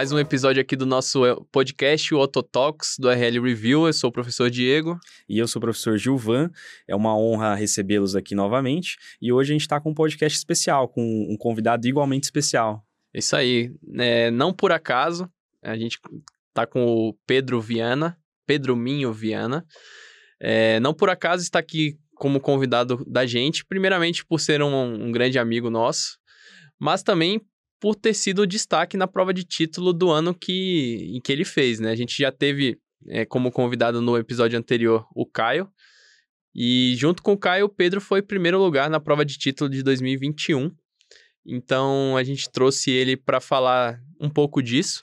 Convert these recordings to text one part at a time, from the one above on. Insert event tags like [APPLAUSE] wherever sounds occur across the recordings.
mais um episódio aqui do nosso eh, podcast, o Ototalks, do RL Review. Eu sou o professor Diego. E eu sou o professor Gilvan. É uma honra recebê-los aqui novamente. E hoje a gente está com um podcast especial, com um convidado igualmente especial. Isso aí. É, não por acaso, a gente está com o Pedro Viana, Pedro Minho Viana. É, não por acaso está aqui como convidado da gente, primeiramente por ser um, um grande amigo nosso, mas também por ter sido o destaque na prova de título do ano que, em que ele fez, né? A gente já teve é, como convidado no episódio anterior o Caio, e junto com o Caio, o Pedro foi primeiro lugar na prova de título de 2021. Então a gente trouxe ele para falar um pouco disso,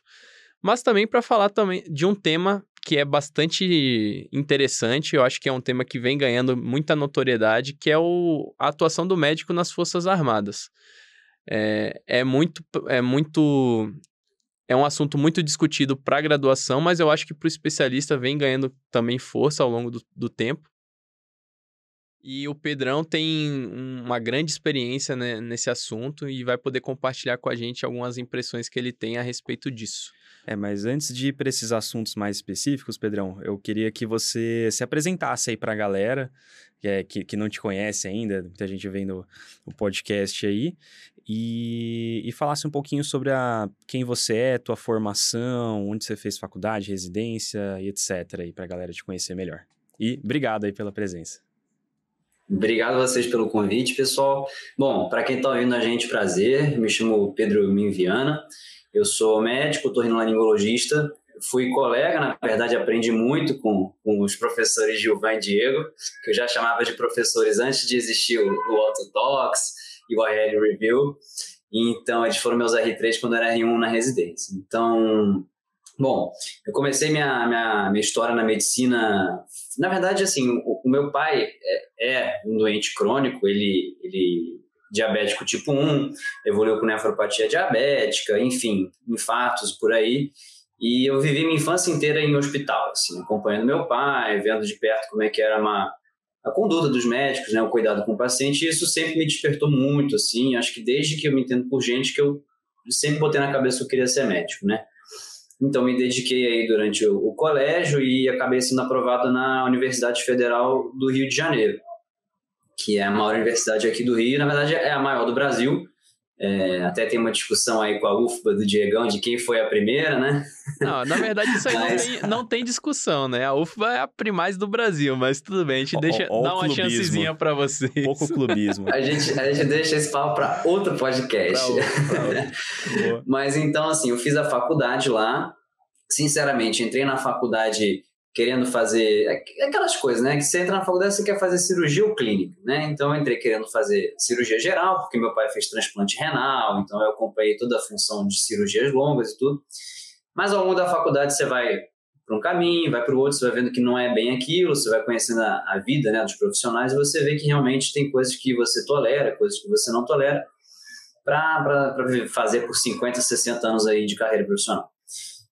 mas também para falar também de um tema que é bastante interessante, eu acho que é um tema que vem ganhando muita notoriedade, que é o, a atuação do médico nas Forças Armadas é, é muito. É muito. É um assunto muito discutido para a graduação, mas eu acho que para o especialista vem ganhando também força ao longo do, do tempo. E o Pedrão tem uma grande experiência né, nesse assunto e vai poder compartilhar com a gente algumas impressões que ele tem a respeito disso. É, mas antes de ir para esses assuntos mais específicos, Pedrão, eu queria que você se apresentasse aí para a galera que, é, que, que, não te conhece ainda, muita gente vendo o podcast aí, e, e falasse um pouquinho sobre a, quem você é, tua formação, onde você fez faculdade, residência e etc. aí, para a galera te conhecer melhor. E obrigado aí pela presença. Obrigado a vocês pelo convite, pessoal. Bom, para quem está ouvindo a gente, prazer. Me chamo Pedro Minviana. Eu sou médico, torrinolaringologista, fui colega, na verdade aprendi muito com, com os professores Gilvan e Diego, que eu já chamava de professores antes de existir o, o e o RL Review. Então, eles foram meus R3 quando era R1 na residência. Então, bom, eu comecei minha, minha, minha história na medicina. Na verdade, assim, o, o meu pai é, é, um doente crônico, ele, ele diabético tipo 1, evoluiu com nefropatia diabética, enfim, infartos por aí. E eu vivi minha infância inteira em hospital, assim, acompanhando meu pai, vendo de perto como é que era uma, a conduta dos médicos, né, o cuidado com o paciente, e isso sempre me despertou muito, assim, acho que desde que eu me entendo por gente que eu sempre botei na cabeça que eu queria ser médico, né. Então me dediquei aí durante o, o colégio e acabei sendo aprovado na Universidade Federal do Rio de Janeiro que é a maior universidade aqui do Rio, na verdade é a maior do Brasil. É, até tem uma discussão aí com a UFBA do Diegão de quem foi a primeira, né? Não, na verdade isso aí mas... não, tem, não tem discussão, né? A UFBA é a primaz do Brasil, mas tudo bem, a gente deixa, o, o dá uma clubismo. chancezinha para vocês. Pouco clubismo. a, gente, a gente deixa esse papo para outro podcast. Pra outro, pra outro. [LAUGHS] mas então, assim, eu fiz a faculdade lá, sinceramente, entrei na faculdade querendo fazer aquelas coisas, né? Que você entra na faculdade você quer fazer cirurgia ou clínica, né? Então eu entrei querendo fazer cirurgia geral, porque meu pai fez transplante renal, então eu acompanhei toda a função de cirurgias longas e tudo. Mas ao longo da faculdade você vai para um caminho, vai para o outro, você vai vendo que não é bem aquilo, você vai conhecendo a, a vida né, dos profissionais e você vê que realmente tem coisas que você tolera, coisas que você não tolera, para fazer por 50, 60 anos aí de carreira profissional.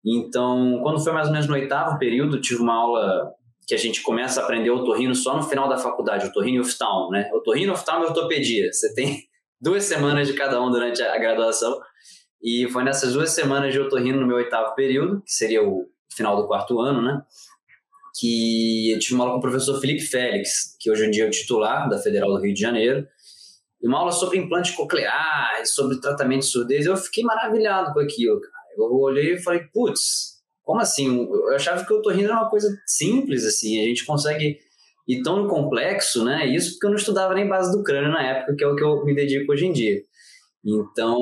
Então, quando foi mais ou menos no oitavo período, tive uma aula que a gente começa a aprender otorrino só no final da faculdade, otorrino e oftalmo, né? Otorrino, oftalmo e ortopedia. Você tem [LAUGHS] duas semanas de cada um durante a graduação. E foi nessas duas semanas de otorrino no meu oitavo período, que seria o final do quarto ano, né? Que eu tive uma aula com o professor Felipe Félix, que hoje em dia é o titular da Federal do Rio de Janeiro. E uma aula sobre implante coclear, sobre tratamento de surdez. Eu fiquei maravilhado com aquilo, cara. Eu olhei e falei, putz, como assim? Eu achava que o otorrino era uma coisa simples, assim, a gente consegue ir tão complexo, né? Isso porque eu não estudava nem base do crânio na época, que é o que eu me dedico hoje em dia. Então,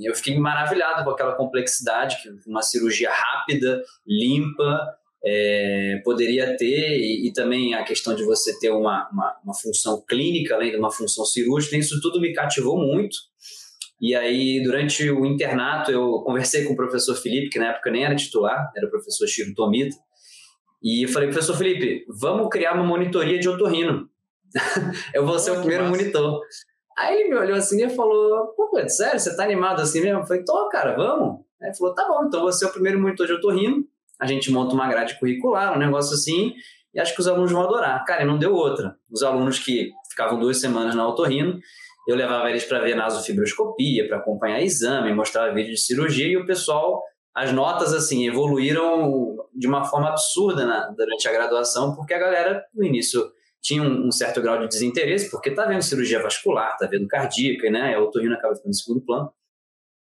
eu fiquei maravilhado com aquela complexidade que uma cirurgia rápida, limpa, é, poderia ter, e, e, também a questão de você ter uma, uma, uma função clínica, além de uma função cirúrgica, isso tudo me cativou muito. E aí, durante o internato, eu conversei com o professor Felipe, que na época nem era titular, era o professor Chiro Tomita, e eu falei, professor Felipe, vamos criar uma monitoria de otorrino. [LAUGHS] eu vou ser oh, o primeiro massa. monitor. Aí ele me olhou assim e falou, pô, sério, você tá animado assim mesmo? Eu falei, tô, cara, vamos. Aí ele falou, tá bom, então você é o primeiro monitor de otorrino, a gente monta uma grade curricular, um negócio assim, e acho que os alunos vão adorar. Cara, e não deu outra. Os alunos que ficavam duas semanas na otorrino, eu levava eles para ver nasofibroscopia, para acompanhar exame, mostrava vídeo de cirurgia e o pessoal as notas, assim, evoluíram de uma forma absurda na, durante a graduação, porque a galera, no início, tinha um, um certo grau de desinteresse, porque tá vendo cirurgia vascular, tá vendo cardíaca, né? O otorrino acaba ficando em segundo plano.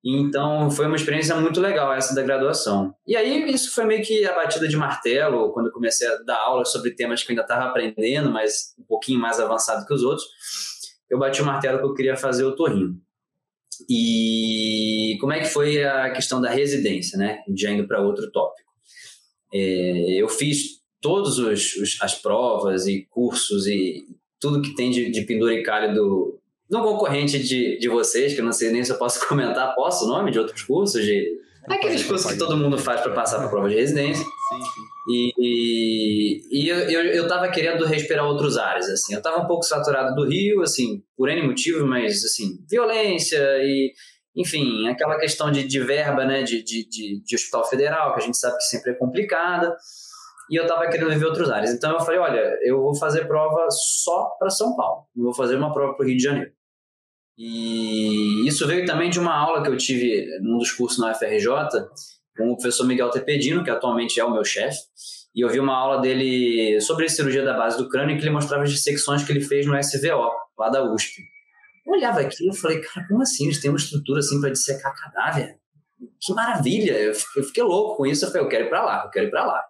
Então, foi uma experiência muito legal essa da graduação. E aí, isso foi meio que a batida de martelo, quando eu comecei a dar aula sobre temas que eu ainda estava aprendendo, mas um pouquinho mais avançado que os outros. Eu bati o martelo que eu queria fazer o torrinho. E como é que foi a questão da residência, né? Já indo para outro tópico. É, eu fiz todas as provas e cursos e tudo que tem de, de penduricalho do, um concorrente de, de vocês, que eu não sei nem se eu posso [LAUGHS] comentar, posso o nome de outros cursos? De, aqueles cursos que todo mundo faz para passar para a prova de residência. Sim. E, e, eu, eu, eu tava querendo respirar outros ares, assim. Eu tava um pouco saturado do Rio, assim, por N motivos, mas, assim, violência e, enfim, aquela questão de, de verba, né, de, de, de, de hospital federal, que a gente sabe que sempre é complicada. E eu tava querendo viver outros ares. Então eu falei, olha, eu vou fazer prova só para São Paulo. Não vou fazer uma prova para o Rio de Janeiro. E isso veio também de uma aula que eu tive num dos cursos na UFRJ com o professor Miguel Tepedino, que atualmente é o meu chefe. E eu vi uma aula dele sobre cirurgia da base do crânio que ele mostrava as dissecções que ele fez no SVO, lá da USP. Eu olhava aquilo e falei, cara, como assim? Eles têm uma estrutura assim para dissecar cadáver? Que maravilha! Eu fiquei louco com isso. Eu falei, eu quero ir para lá, eu quero ir para lá.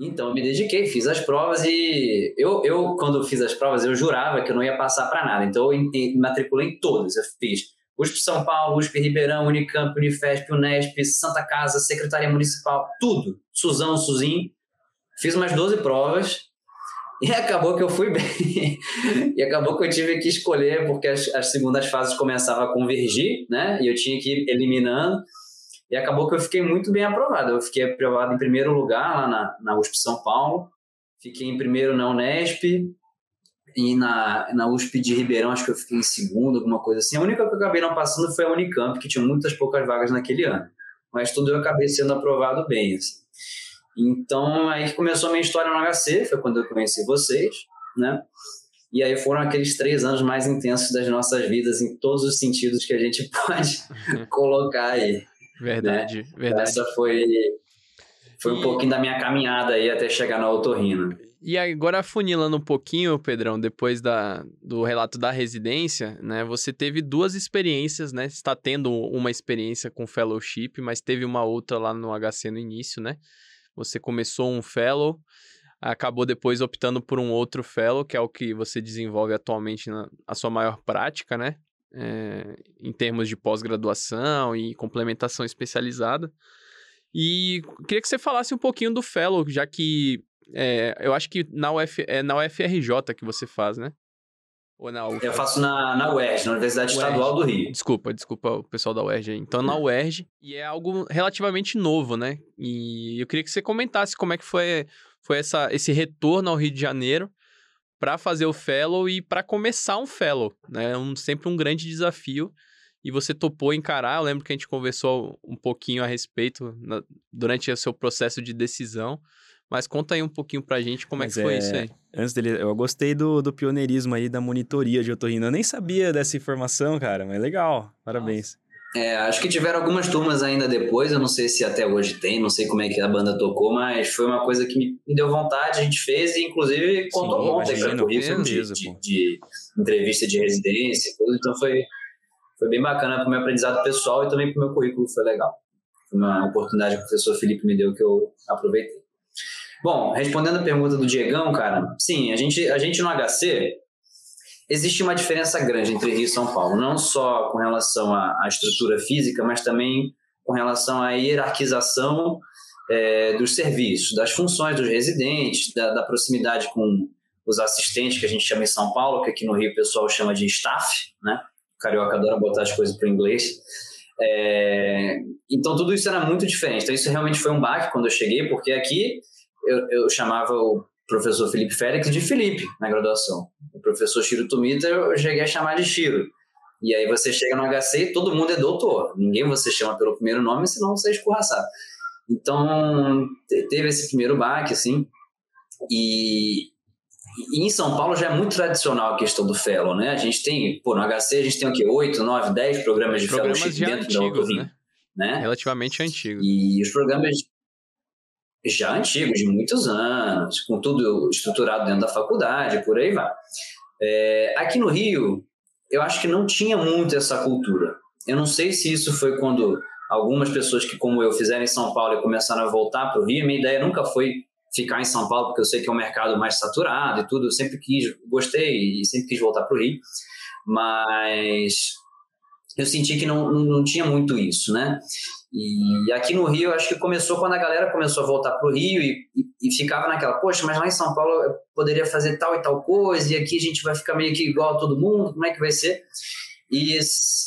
Então, eu me dediquei, fiz as provas e eu, eu, quando fiz as provas, eu jurava que eu não ia passar para nada. Então, eu me matriculei em todas. Eu fiz USP São Paulo, USP Ribeirão, Unicamp, Unifesp, Unesp, Santa Casa, Secretaria Municipal, tudo. Suzão, Suzin. Fiz umas 12 provas e [LAUGHS] acabou que eu fui bem. e acabou que eu tive que escolher, porque as, as segundas fases começavam a convergir, né? E eu tinha que ir eliminando. E acabou que eu fiquei muito bem aprovado. Eu fiquei aprovado em primeiro lugar lá na, na USP São Paulo, fiquei em primeiro na Unesp, e na, na USP de Ribeirão, acho que eu fiquei em segundo, alguma coisa assim. A única que eu acabei não passando foi a Unicamp, que tinha muitas poucas vagas naquele ano. Mas tudo eu acabei sendo aprovado bem. Assim. Então, aí que começou a minha história no HC, foi quando eu conheci vocês, né? E aí foram aqueles três anos mais intensos das nossas vidas, em todos os sentidos que a gente [LAUGHS] pode [LAUGHS] colocar aí. Verdade, né? verdade. Essa foi, foi e... um pouquinho da minha caminhada aí até chegar na otorrino. E agora afunilando um pouquinho, Pedrão, depois da, do relato da residência, né? Você teve duas experiências, né? Está tendo uma experiência com fellowship, mas teve uma outra lá no HC no início, né? Você começou um fellow, acabou depois optando por um outro fellow, que é o que você desenvolve atualmente na a sua maior prática, né? é, em termos de pós-graduação e complementação especializada. E queria que você falasse um pouquinho do Fellow, já que é, eu acho que na, Uf, é na UFRJ que você faz, né? Ou na UF... Eu faço na, na UERJ, na Universidade UERJ. Estadual do Rio. Desculpa, desculpa o pessoal da UERJ aí. Então, na UERJ, e é algo relativamente novo, né? E eu queria que você comentasse como é que foi, foi essa, esse retorno ao Rio de Janeiro para fazer o fellow e para começar um fellow, né? É um, sempre um grande desafio. E você topou encarar. Eu lembro que a gente conversou um pouquinho a respeito na, durante o seu processo de decisão. Mas conta aí um pouquinho pra gente como Mas é que foi é... isso aí. Antes dele, eu gostei do, do pioneirismo aí da monitoria de otorrino. Eu nem sabia dessa informação, cara, mas legal. Parabéns. É, acho que tiveram algumas turmas ainda depois, eu não sei se até hoje tem, não sei como é que a banda tocou, mas foi uma coisa que me, deu vontade, a gente fez e inclusive contou Sim, ontem para currículo de, de, de, entrevista de residência e tudo, então foi, foi bem bacana para o meu aprendizado pessoal e também para o meu currículo foi legal. Foi uma oportunidade que o professor Felipe me deu que eu aproveitei. Bom, respondendo a pergunta do Diegão, cara, sim, a gente, a gente no HC, existe uma diferença grande entre Rio e São Paulo, não só com relação à, à estrutura física, mas também com relação à hierarquização é, dos serviços, das funções dos residentes, da, da, proximidade com os assistentes, que a gente chama em São Paulo, que aqui no Rio o pessoal chama de staff, né? O carioca adora botar as coisas para o inglês. É, então tudo isso era muito diferente. Então isso realmente foi um baque quando eu cheguei, porque aqui eu, eu chamava o professor Felipe Félix de Felipe na graduação. O professor Shiro Tomita eu cheguei a chamar de Shiro. E aí você chega no HC e todo mundo é doutor. Ninguém você chama pelo primeiro nome, senão você é escorraçado. Então, teve esse primeiro baque, assim. E, e, em São Paulo já é muito tradicional a questão do fellow, né? A gente tem, pô, no HC a gente tem o quê? 8, 9, 10 programas de programas fellowship dentro antigos, da né? né? Relativamente antigo. E os programas já antigos, de muitos anos, com tudo estruturado dentro da faculdade, por aí vai. É, aqui no Rio, eu acho que não tinha muito essa cultura. Eu não sei se isso foi quando algumas pessoas que, como eu, fizeram em São Paulo e começaram a voltar para o Rio. Minha ideia nunca foi ficar em São Paulo, porque eu sei que é um mercado mais saturado e tudo. Eu sempre quis, gostei e sempre quis voltar para o Rio. Mas eu senti que não, não tinha muito isso, né? E aqui no Rio, acho que começou quando a galera começou a voltar para o Rio e, e, e, ficava naquela, poxa, mas lá em São Paulo eu poderia fazer tal e tal coisa, e aqui a gente vai ficar meio que igual a todo mundo, como é que vai ser? E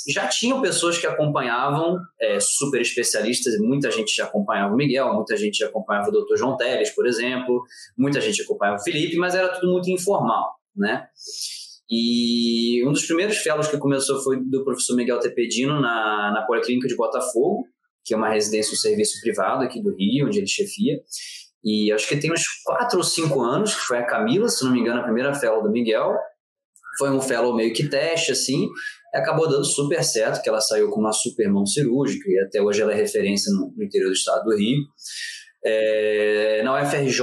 já tinham pessoas que acompanhavam, é, super especialistas, muita gente já acompanhava o Miguel, muita gente já acompanhava o Dr. João Teles, por exemplo, muita gente acompanhava o Felipe, mas era tudo muito informal, né? E um dos primeiros fellows que começou foi do professor Miguel Tepedino na, na Policlínica de Botafogo, que é uma residência, um serviço privado aqui do Rio, onde ele chefia. E acho que tem uns quatro ou cinco anos, que foi a Camila, se não me engano, a primeira fellow do Miguel. Foi um fellow meio que teste, assim, acabou dando super certo, que ela saiu com uma super mão cirúrgica, e até hoje ela é referência no, interior do estado do Rio. É, na UFRJ,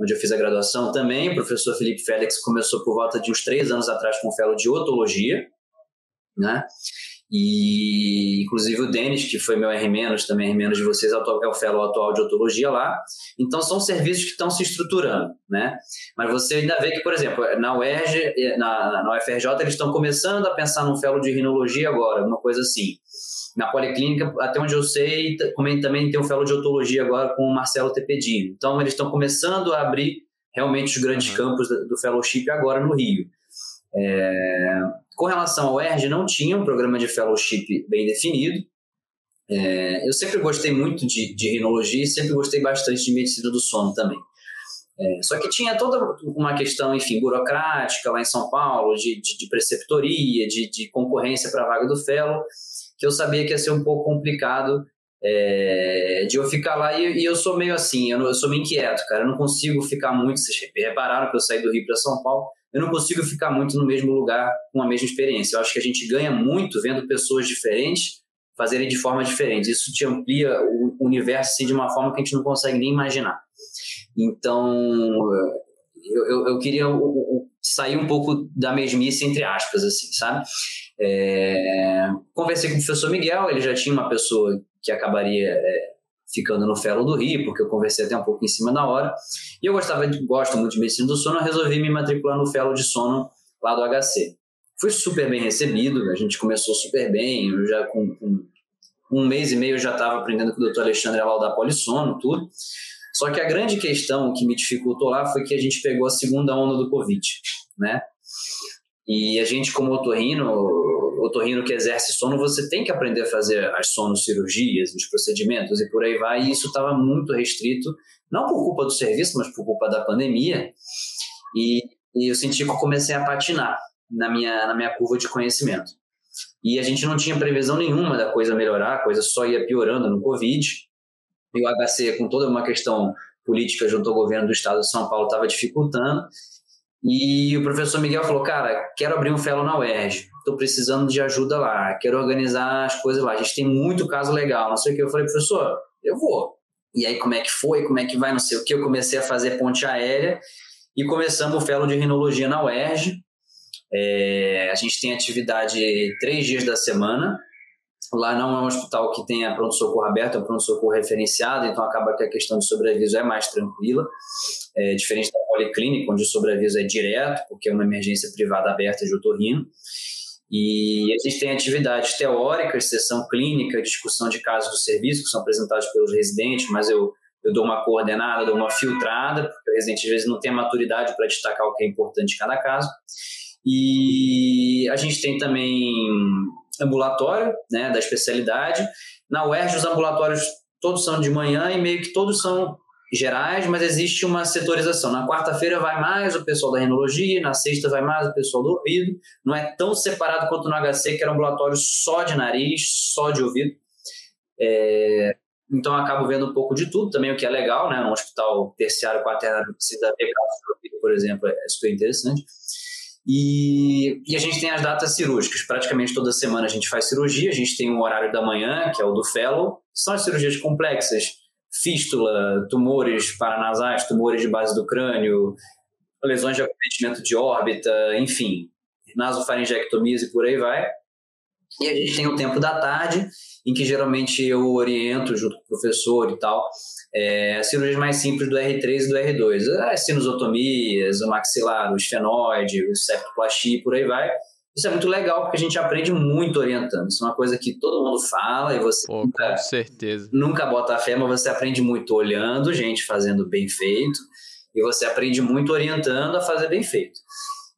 onde eu fiz a graduação também, o professor Felipe Félix começou por volta de uns três anos atrás com o fellow de otologia, né? E, inclusive, o Denis, que foi meu R- também R- de vocês, é o fellow atual de otologia lá. Então, são serviços que estão se estruturando, né? Mas você ainda vê que, por exemplo, na UERJ, na, na UFRJ, eles estão começando a pensar num fellow de rinologia agora, uma coisa assim. Na Policlínica, até onde eu sei, também tem um fellow de otologia agora com o Marcelo Tepedino. Então, eles estão começando a abrir realmente os grandes uhum. campos do fellowship agora no Rio. É, com relação ao ERG, não tinha um programa de fellowship bem definido. É, eu sempre gostei muito de, de rinologia e sempre gostei bastante de medicina do sono também. É, só que tinha toda uma questão, enfim, burocrática lá em São Paulo, de, de, de preceptoria, de, de concorrência para a vaga do fellow, que eu sabia que ia ser um pouco complicado é, de eu ficar lá e, e, eu sou meio assim, eu, não, eu sou meio inquieto, cara, eu não consigo ficar muito, vocês repararam que eu saí do Rio para São Paulo, eu não consigo ficar muito no mesmo lugar com a mesma experiência. Eu acho que a gente ganha muito vendo pessoas diferentes fazerem de forma diferente. Isso te amplia o universo assim, de uma forma que a gente não consegue nem imaginar. Então, eu, eu, eu queria sair um pouco da mesmice, entre aspas, assim, sabe? É, conversei com o professor Miguel, ele já tinha uma pessoa que acabaria é, ficando no Fellow do Rio, porque eu conversei até um pouco em cima da hora. E eu gostava gosto muito de medicina do sono, eu resolvi me matricular no Fellow de sono lá do HC. Fui super bem recebido, a gente começou super bem, eu já com, com um mês e meio eu já estava aprendendo com o Dr. Alexandre a laudar polissono, tudo. Só que a grande questão que me dificultou lá foi que a gente pegou a segunda onda do Covid, né? E a gente, como otorrino, otorrino que exerce sono, você tem que aprender a fazer as sono-cirurgias, os procedimentos e por aí vai. E isso estava muito restrito, não por culpa do serviço, mas por culpa da pandemia. E, e eu senti que eu comecei a patinar na minha, na minha curva de conhecimento. E a gente não tinha previsão nenhuma da coisa melhorar, a coisa só ia piorando no Covid. E o HC, com toda uma questão política junto ao governo do estado de São Paulo, estava dificultando. E o professor Miguel falou: Cara, quero abrir um fellow na UERJ, estou precisando de ajuda lá, quero organizar as coisas lá. A gente tem muito caso legal, não sei o que. Eu falei: Professor, eu vou. E aí, como é que foi? Como é que vai? Não sei o que. Eu comecei a fazer ponte aérea e começamos o fellow de rinologia na UERJ. É, a gente tem atividade três dias da semana. Lá não é um hospital que tenha pronto-socorro aberto, é um pronto-socorro referenciado, então acaba que a questão de sobreaviso é mais tranquila, é, diferente da policlínica, onde o sobreaviso é direto, porque é uma emergência privada aberta de otorrino. E a gente tem atividades teóricas, sessão clínica, discussão de casos do serviço, que são apresentados pelos residentes, mas eu, eu dou uma coordenada, dou uma filtrada, porque o residente às vezes não tem a maturidade para destacar o que é importante em cada caso. E a gente tem também ambulatório, né, da especialidade. Na UERJ, os ambulatórios todos são de manhã e meio que todos são gerais, mas existe uma setorização. Na quarta-feira vai mais o pessoal da renologia, na sexta vai mais o pessoal do ouvido. Não é tão separado quanto no HC, que era um ambulatório só de nariz, só de ouvido. É... Então, eu acabo vendo um pouco de tudo também, o que é legal, né? Um hospital terciário quaternário precisa ver casos de ouvido, por exemplo, é super interessante. E, e, a gente tem as datas cirúrgicas. Praticamente toda semana a gente faz cirurgia. A gente tem um horário da manhã, que é o do fellow, são as cirurgias complexas. Fístula, tumores paranasais, tumores de base do crânio, lesões de acometimento de órbita, enfim, nasofaringectomias e por aí vai. E a gente tem o tempo da tarde, em que geralmente eu oriento junto com o professor e tal, é, as cirurgias mais simples do R3 e do R2, as sinusotomias, o maxilar, o esfenoide, o septoplastia e por aí vai. Isso é muito legal porque a gente aprende muito orientando. Isso é uma coisa que todo mundo fala e você Pô, nunca, com certeza. nunca bota a fé, mas você aprende muito olhando gente fazendo bem feito e você aprende muito orientando a fazer bem feito.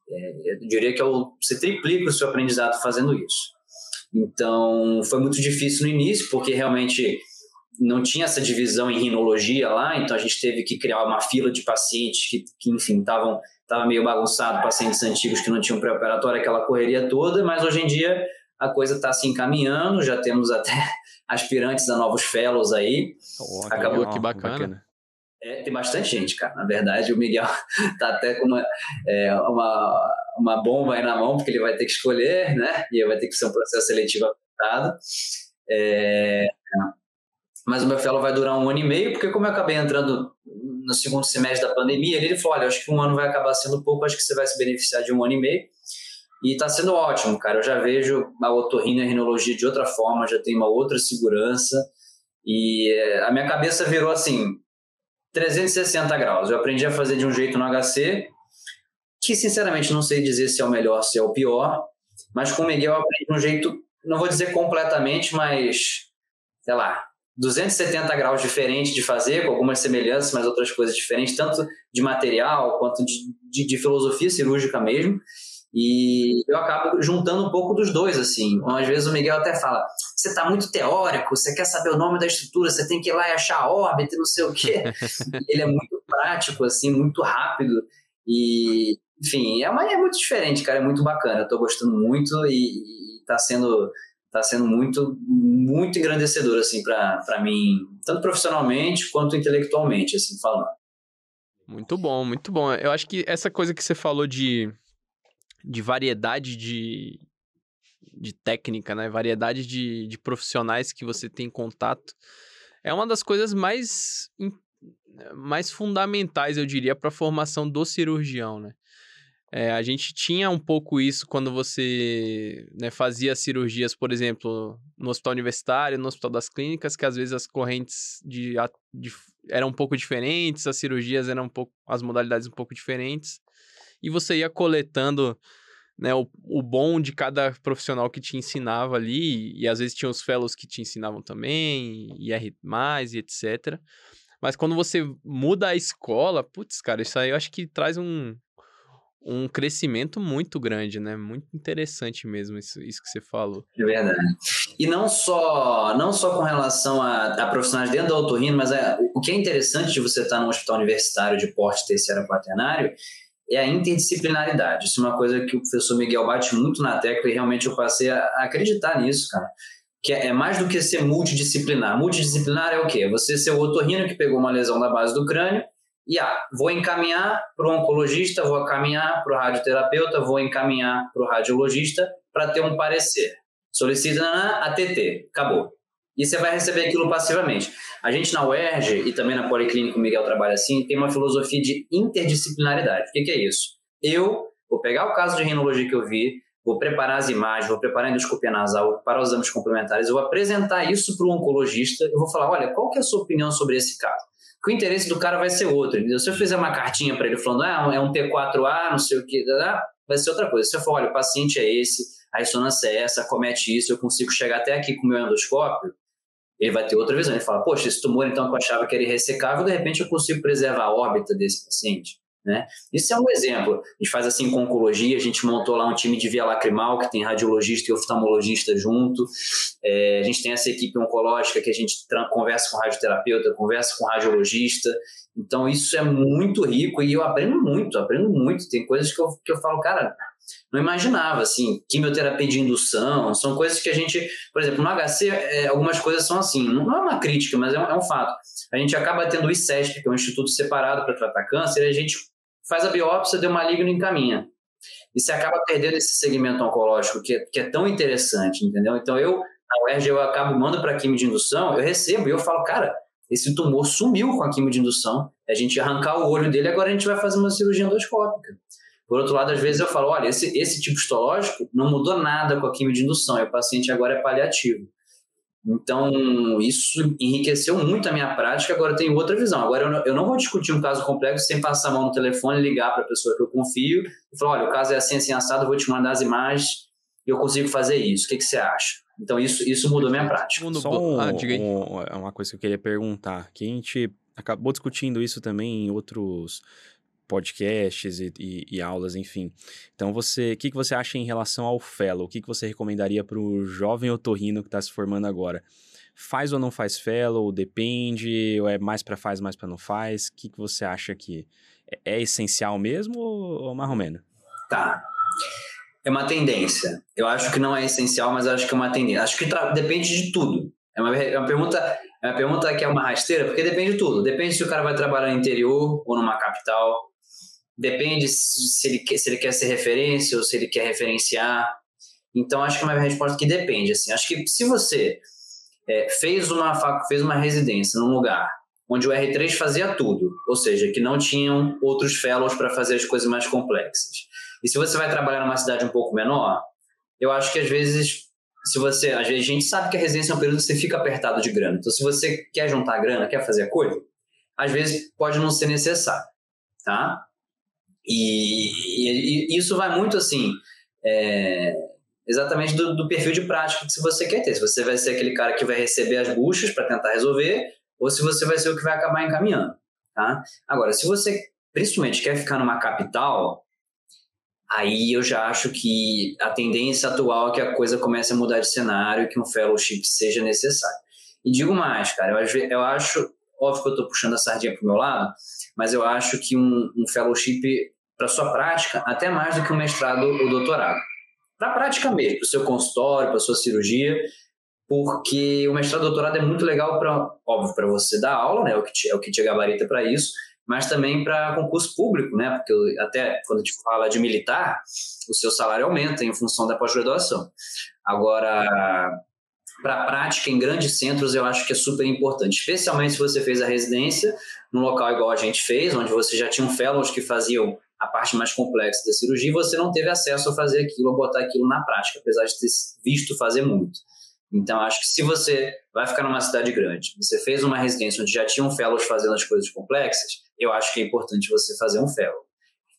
É, eu diria que o, você triplica o seu aprendizado fazendo isso. Então, foi muito difícil no início, porque realmente não tinha essa divisão em rinologia lá, então a gente teve que criar uma fila de pacientes que, que enfim, estavam tava meio bagunçado, pacientes antigos que não tinham pré-operatório, aquela correria toda, mas hoje em dia a coisa está se encaminhando, já temos até [LAUGHS] aspirantes a novos fellows aí. Oh, Acabou que bacana. bacana. É, tem bastante gente, cara. Na verdade, o Miguel [LAUGHS] tá até com uma, é, uma, uma bomba aí na mão, porque ele vai ter que escolher, né? E vai ter que ser um processo seletivo apertado. É, mas o meu fellow vai durar um ano e meio, porque como eu acabei entrando no segundo semestre da pandemia, ele falou, olha, acho que um ano vai acabar sendo pouco, acho que você vai se beneficiar de um ano e meio. E está sendo ótimo, cara. Eu já vejo a otorrina a rinologia de outra forma, já tem uma outra segurança. E é, a minha cabeça virou assim, 360 graus. Eu aprendi a fazer de um jeito no HC, que sinceramente não sei dizer se é o melhor, se é o pior, mas com o Miguel eu aprendi de um jeito, não vou dizer completamente, mas sei lá, 270 graus diferente de fazer, com algumas semelhanças, mas outras coisas diferentes, tanto de material quanto de, de, de, filosofia cirúrgica mesmo. E eu acabo juntando um pouco dos dois, assim. Às vezes o Miguel até fala: você está muito teórico, você quer saber o nome da estrutura, você tem que ir lá e achar a órbita e não sei o quê. [LAUGHS] Ele é muito prático, assim, muito rápido. E, enfim, é, uma, é muito diferente, cara, é muito bacana. Eu estou gostando muito e, está sendo está sendo muito, muito engrandecedor, assim, para mim, tanto profissionalmente quanto intelectualmente, assim, falando. Muito bom, muito bom. Eu acho que essa coisa que você falou de, de variedade de, de técnica, né? Variedade de, de profissionais que você tem contato, é uma das coisas mais, mais fundamentais, eu diria, para a formação do cirurgião, né? É, a gente tinha um pouco isso quando você né, fazia cirurgias, por exemplo, no hospital universitário, no hospital das clínicas, que às vezes as correntes de, de, eram um pouco diferentes, as cirurgias eram um pouco, as modalidades um pouco diferentes, e você ia coletando né, o, o bom de cada profissional que te ensinava ali, e às vezes tinha os fellows que te ensinavam também, e R+, e etc. Mas quando você muda a escola, putz, cara, isso aí eu acho que traz um, um crescimento muito grande, né? Muito interessante mesmo isso, isso que você falou. É verdade. E não só, não só com relação a, a profissionais dentro da otorrino, mas é, o que é interessante de você estar num hospital universitário de porte terciário quaternário é a interdisciplinaridade. Isso é uma coisa que o professor Miguel bate muito na tecla e realmente eu passei a acreditar nisso, cara. Que é, é mais do que ser multidisciplinar. Multidisciplinar é o quê? Você ser o otorrino que pegou uma lesão da base do crânio e ah, vou encaminhar para o oncologista, vou encaminhar para o radioterapeuta, vou encaminhar para o radiologista para ter um parecer. Solicita na ATT, acabou. E você vai receber aquilo passivamente. A gente na UERJ e também na Policlínica, o Miguel trabalha assim, tem uma filosofia de interdisciplinaridade. O que, que é isso? Eu vou pegar o caso de rinologia que eu vi, vou preparar as imagens, vou preparar a endoscopia nasal, preparar os exames complementares, eu vou apresentar isso para o oncologista, eu vou falar, olha, qual que é a sua opinião sobre esse caso? Que o interesse do cara vai ser outro. Entendeu? Se eu fizer uma cartinha para ele falando, ah, é um T4A, não sei o que, vai ser outra coisa. Se eu for, olha, o paciente é esse, a ressonância é essa, comete isso, eu consigo chegar até aqui com o meu endoscópio, ele vai ter outra visão. Ele fala, poxa, esse tumor então que eu achava que era irressecável, de repente eu consigo preservar a órbita desse paciente. Né? Isso é um exemplo. A gente faz assim com oncologia, a gente montou lá um time de via lacrimal, que tem radiologista e oftalmologista junto. É, a gente tem essa equipe oncológica que a gente conversa com radioterapeuta, conversa com radiologista. Então, isso é muito rico e eu aprendo muito, aprendo muito. Tem coisas que eu, que eu falo, cara, não imaginava, assim, quimioterapia de indução, são coisas que a gente, por exemplo, no HC, é, algumas coisas são assim, não é uma crítica, mas é um, é um fato. A gente acaba tendo o ICESP, que é um instituto separado para tratar câncer, e a gente faz a biópsia, deu maligno e encaminha. E você acaba perdendo esse segmento oncológico que é, que é tão interessante, entendeu? Então eu, na UERJ, eu acabo mando para quimio de indução, eu recebo e eu falo, cara, esse tumor sumiu com a quimio de indução, a gente arrancar o olho dele, agora a gente vai fazer uma cirurgia endoscópica. Por outro lado, às vezes eu falo, olha, esse, esse tipo histológico não mudou nada com a quimio de indução, e o paciente agora é paliativo. Então, isso enriqueceu muito a minha prática. Agora eu tenho outra visão. Agora eu não, eu não vou discutir um caso complexo sem passar a mão no telefone, ligar para a pessoa que eu confio e falar: olha, o caso é assim, assim, assado, vou te mandar as imagens e eu consigo fazer isso. O que, que você acha? Então, isso, isso mudou minha prática. Só um, ah, um, é uma coisa que eu queria perguntar, que a gente acabou discutindo isso também em outros podcasts e, e, e, aulas, enfim. Então, você, o que, que você acha em relação ao fellow? O que, que você recomendaria para o jovem otorrino que está se formando agora? Faz ou não faz fellow? Depende? Ou é mais para faz, mais para não faz? O que, que você acha que é, é essencial mesmo ou, ou mais ou menos? Tá. É uma tendência. Eu acho que não é essencial, mas acho que é uma tendência. Acho que depende de tudo. É uma, é uma pergunta é uma pergunta que é uma rasteira, porque depende de tudo. Depende se o cara vai trabalhar no interior ou numa capital. Depende se ele, quer, se ele quer ser referência ou se ele quer referenciar. Então, acho que é uma resposta que depende. Assim. Acho que se você é, fez, uma, fez uma residência num lugar onde o R3 fazia tudo, ou seja, que não tinham outros fellows para fazer as coisas mais complexas. E se você vai trabalhar numa cidade um pouco menor, eu acho que às vezes, se você. Às vezes a gente sabe que a residência é um período que você fica apertado de grana. Então, se você quer juntar grana, quer fazer a coisa, às vezes pode não ser necessário. Tá? E, e, e isso vai muito assim, é, exatamente do, do, perfil de prática que você quer ter. Se você vai ser aquele cara que vai receber as buchas para tentar resolver, ou se você vai ser o que vai acabar encaminhando. Tá? Agora, se você principalmente quer ficar numa capital, aí eu já acho que a tendência atual é que a coisa comece a mudar de cenário, que um fellowship seja necessário. E digo mais, cara, eu, eu acho, óbvio que eu estou puxando a sardinha para o meu lado, mas eu acho que um, um fellowship para sua prática, até mais do que um mestrado ou doutorado. Para a prática mesmo, para o seu consultório, para a sua cirurgia, porque o mestrado e doutorado é muito legal para, óbvio, para você dar aula, né, é o que te, é o que te gabarita para isso, mas também para concurso público, né, porque até quando a gente fala de militar, o seu salário aumenta em função da pós-graduação. Agora, para a prática em grandes centros, eu acho que é super importante, especialmente se você fez a residência num local igual a gente fez, onde você já tinha um fellows que faziam a parte mais complexa da cirurgia e você não teve acesso a fazer aquilo, a botar aquilo na prática, apesar de ter visto fazer muito. Então, acho que se você vai ficar numa cidade grande, você fez uma residência onde já tinham fellows fazendo as coisas complexas, eu acho que é importante você fazer um fellow.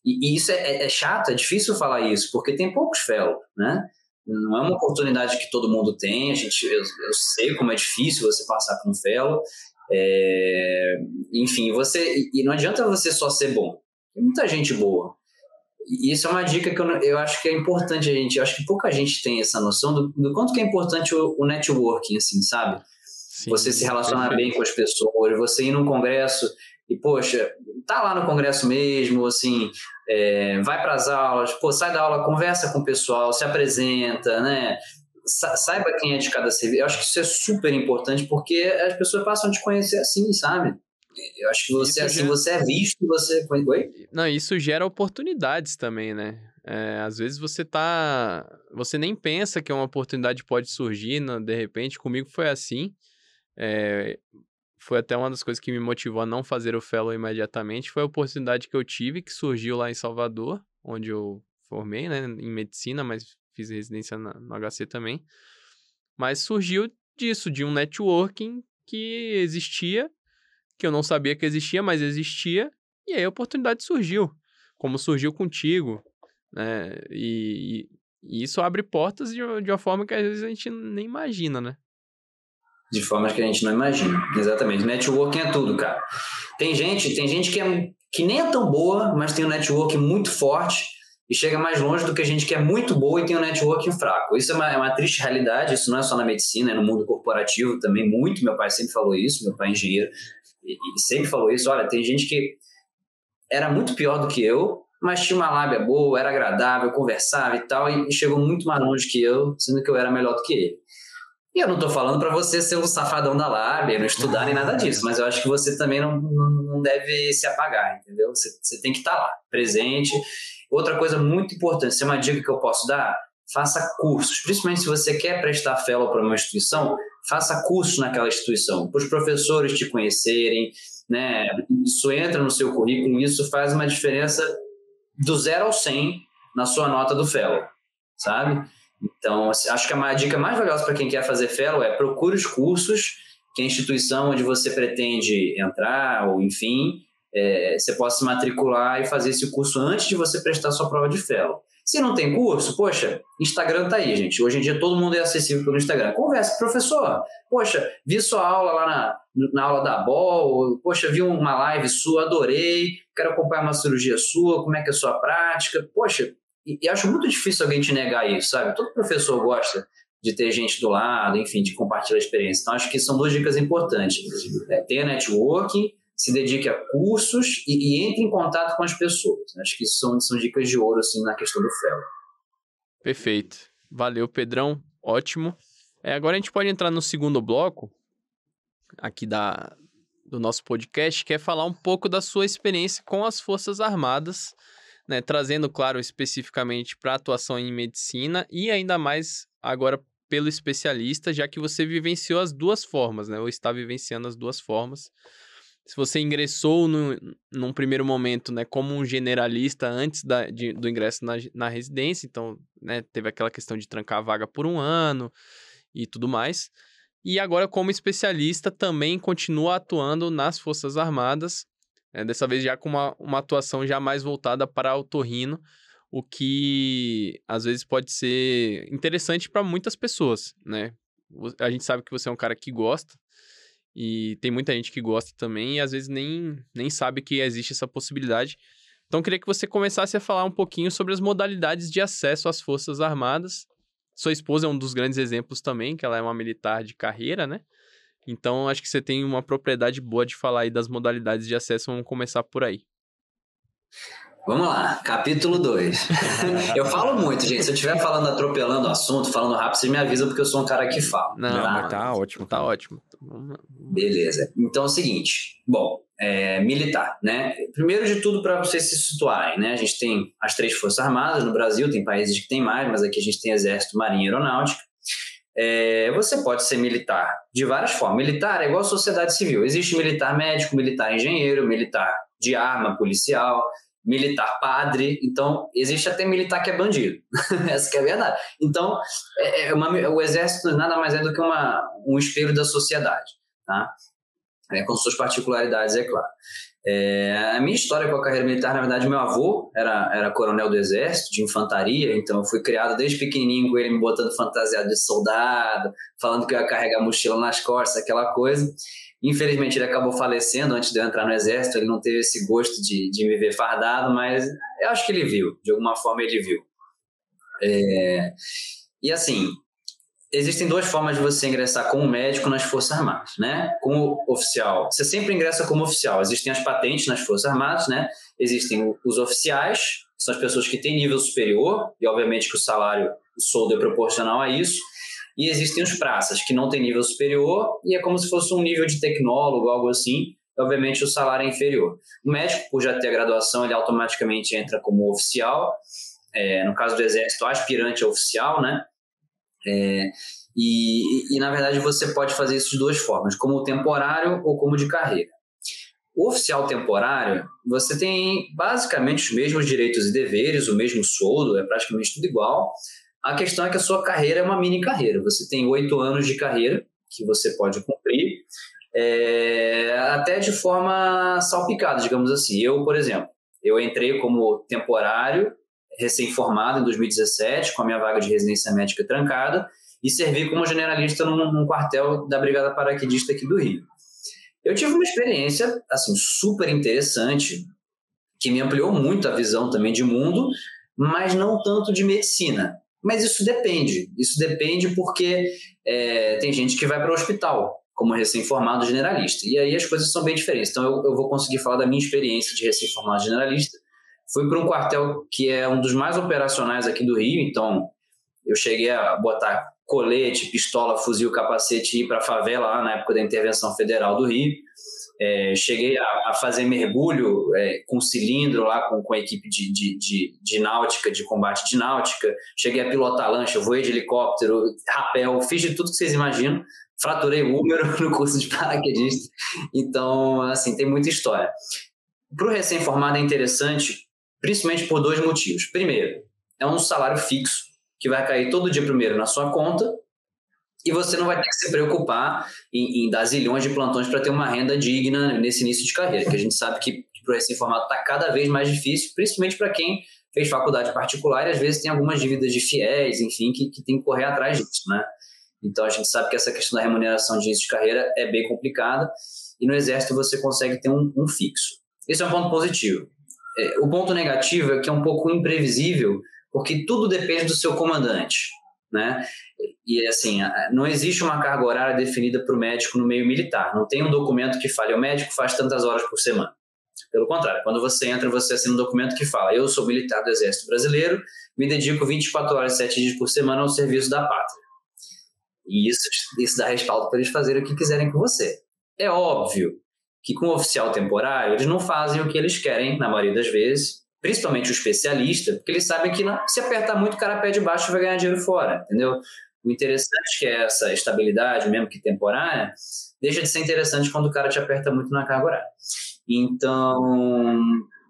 E, e isso é, é, é, chato, é difícil falar isso, porque tem poucos fellows, né? Não é uma oportunidade que todo mundo tem, a gente, eu, eu sei como é difícil você passar por um fellow, é, enfim, você e não adianta você só ser bom. Tem muita gente boa. E isso é uma dica que eu, eu acho que é importante a gente. Eu acho que pouca gente tem essa noção do, do quanto que é importante o, o networking, assim, sabe? Sim, você se relacionar bem com as pessoas, você ir num congresso e, poxa, tá lá no congresso mesmo, assim, é, vai para as aulas, pô, sai da aula, conversa com o pessoal, se apresenta, né? Sa saiba quem é de cada serviço. Eu acho que isso é super importante porque as pessoas passam a te conhecer assim, sabe? Eu acho que você, assim, gera... você é visto, você. Oi? Não, isso gera oportunidades também, né? É, às vezes você tá. Você nem pensa que uma oportunidade pode surgir, né? de repente. Comigo foi assim. É, foi até uma das coisas que me motivou a não fazer o fellow imediatamente. Foi a oportunidade que eu tive, que surgiu lá em Salvador, onde eu formei, né? Em medicina, mas fiz residência na, no HC também. Mas surgiu disso, de um networking que existia que eu não sabia que existia, mas existia, e aí a oportunidade surgiu, como surgiu contigo, né? E, e, e isso abre portas de, de uma forma que às vezes a gente nem imagina, né? De formas que a gente não imagina, exatamente. Networking é tudo, cara. Tem gente, tem gente que, é, que nem é tão boa, mas tem um networking muito forte e chega mais longe do que a gente que é muito boa e tem um networking fraco. Isso é uma, é uma triste realidade, isso não é só na medicina, é no mundo corporativo também, muito. Meu pai sempre falou isso, meu pai é engenheiro e, sempre falou isso, olha, tem gente que era muito pior do que eu, mas tinha uma lábia boa, era agradável, conversava e tal, e chegou muito mais longe que eu, sendo que eu era melhor do que ele. E eu não estou falando para você ser um safadão da lábia, não estudar nem nada disso, mas eu acho que você também não, não, não deve se apagar, entendeu? Você, você tem que estar tá lá, presente. Outra coisa muito importante, isso é uma dica que eu posso dar, faça cursos, principalmente se você quer prestar fellow para uma instituição, faça cursos naquela instituição, para os professores te conhecerem, né? Isso entra no seu currículo, isso faz uma diferença do zero ao 100 na sua nota do fellow, sabe? Então, assim, acho que a dica mais valiosa para quem quer fazer fellow é procure os cursos que a instituição onde você pretende entrar, ou enfim, é, você possa se matricular e fazer esse curso antes de você prestar sua prova de fellow. Se não tem curso, poxa, Instagram tá aí, gente. Hoje em dia todo mundo é acessível pelo Instagram. Conversa, professor. Poxa, vi sua aula lá na, na aula da BOL. Poxa, vi uma live sua, adorei. Quero acompanhar uma cirurgia sua. Como é que é a sua prática? Poxa, e, e acho muito difícil alguém te negar isso, sabe? Todo professor gosta de ter gente do lado, enfim, de compartilhar a experiência. Então, acho que são duas dicas importantes. É, ter networking, se dedique a cursos e, e, entre em contato com as pessoas. Acho que são, são dicas de ouro, assim, na questão do fellow. Perfeito. Valeu, Pedrão. Ótimo. É, agora a gente pode entrar no segundo bloco aqui da, do nosso podcast, que é falar um pouco da sua experiência com as Forças Armadas, né, trazendo, claro, especificamente para a atuação em medicina e ainda mais agora pelo especialista, já que você vivenciou as duas formas, né, ou está vivenciando as duas formas. Se você ingressou no, num primeiro momento né, como um generalista antes da, de, do ingresso na, na residência, então né, teve aquela questão de trancar a vaga por um ano e tudo mais. E agora, como especialista, também continua atuando nas Forças Armadas, né, dessa vez já com uma, uma atuação já mais voltada para o torrino, o que às vezes pode ser interessante para muitas pessoas, né? A gente sabe que você é um cara que gosta, e tem muita gente que gosta também e às vezes nem, nem sabe que existe essa possibilidade. Então, queria que você começasse a falar um pouquinho sobre as modalidades de acesso às Forças Armadas. Sua esposa é um dos grandes exemplos também, que ela é uma militar de carreira, né? Então, acho que você tem uma propriedade boa de falar aí das modalidades de acesso. Vamos começar por aí. Vamos lá, capítulo 2. [LAUGHS] eu falo muito, gente. Se eu estiver falando, atropelando o assunto, falando rápido, vocês me avisam porque eu sou um cara que fala. Não, tá? mas tá ótimo, tá ótimo. Beleza. Então é o seguinte. Bom, é, militar, né? Primeiro de tudo, para vocês se situarem, né? A gente tem as três forças armadas no Brasil, tem países que tem mais, mas aqui a gente tem exército, marinha e aeronáutica. É, você pode ser militar de várias formas. Militar é igual a sociedade civil. Existe militar médico, militar engenheiro, militar de arma, policial, militar padre. Então, existe até militar que é bandido. [LAUGHS] Essa que é a verdade. Então, é, é uma, o exército nada mais é do que uma, um espelho da sociedade. Tá? É, com suas particularidades, é claro. É, a minha história com a carreira militar, na verdade, meu avô era, era coronel do exército, de infantaria, então eu fui criado desde pequenininho com ele me botando fantasiado de soldado, falando que eu ia carregar mochila nas costas, aquela coisa. Infelizmente, ele acabou falecendo antes de eu entrar no exército, ele não teve esse gosto de, de me ver fardado, mas eu acho que ele viu, de alguma forma ele viu. É, e assim, existem duas formas de você ingressar como médico nas Forças Armadas, né? Como oficial, você sempre ingressa como oficial. Existem as patentes nas Forças Armadas, né? Existem os oficiais, que são as pessoas que têm nível superior, e obviamente que o salário, o soldo é proporcional a isso. E existem os praças, que não têm nível superior, e é como se fosse um nível de tecnólogo, algo assim. Obviamente o salário é inferior. O médico, por já ter a graduação, ele automaticamente entra como oficial. É, no caso do Exército, aspirante a oficial, né? É, e, e, na verdade, você pode fazer isso de duas formas, como temporário ou como de carreira. O oficial temporário, você tem basicamente os mesmos direitos e deveres, o mesmo soldo, é praticamente tudo igual. A questão é que a sua carreira é uma mini carreira. Você tem oito anos de carreira que você pode cumprir, é, até de forma salpicada, digamos assim. Eu, por exemplo, eu entrei como temporário recém-formado em 2017, com a minha vaga de residência médica trancada, e servi como generalista num, num quartel da Brigada Paraquedista aqui do Rio. Eu tive uma experiência, assim, super interessante, que me ampliou muito a visão também de mundo, mas não tanto de medicina. Mas isso depende. Isso depende porque é, tem gente que vai para o hospital como recém-formado generalista. E aí as coisas são bem diferentes. Então eu, eu vou conseguir falar da minha experiência de recém-formado generalista Fui para um quartel que é um dos mais operacionais aqui do Rio, então eu cheguei a botar colete, pistola, fuzil, capacete e ir para a favela lá na época da intervenção federal do Rio. É, cheguei a, a, fazer mergulho é, com cilindro lá com, com a equipe de, de, de, de, náutica, de combate de náutica. Cheguei a pilotar lancha, voei de helicóptero, rapel, fiz de tudo que vocês imaginam. Fraturei o úmero [LAUGHS] no curso de paraquedista. Então, assim, tem muita história. Para o recém-formado é interessante, principalmente por dois motivos. Primeiro, é um salário fixo que vai cair todo dia primeiro na sua conta e você não vai ter que se preocupar em, em dar zilhões de plantões para ter uma renda digna nesse início de carreira, que a gente sabe que, que para esse formato está cada vez mais difícil, principalmente para quem fez faculdade particular e às vezes tem algumas dívidas de fiéis, enfim, que, que tem que correr atrás disso, né? Então a gente sabe que essa questão da remuneração de início de carreira é bem complicada e no exército você consegue ter um, um fixo. Esse é um ponto positivo. É, o ponto negativo é que é um pouco imprevisível, porque tudo depende do seu comandante né? E assim, não existe uma carga horária definida para o médico no meio militar. Não tem um documento que fale, o médico faz tantas horas por semana. Pelo contrário, quando você entra, você assina um documento que fala, eu sou militar do Exército Brasileiro, me dedico 24 horas, 7 dias por semana ao serviço da pátria. E isso, isso dá respaldo para eles fazerem o que quiserem com você. É óbvio que com oficial temporário, eles não fazem o que eles querem, na maioria das vezes, principalmente o especialista, porque eles sabem que não, se apertar muito, o cara pé de baixo vai ganhar dinheiro fora, entendeu? O interessante é que essa estabilidade, mesmo que temporária, deixa de ser interessante quando o cara te aperta muito na carga horária. Então,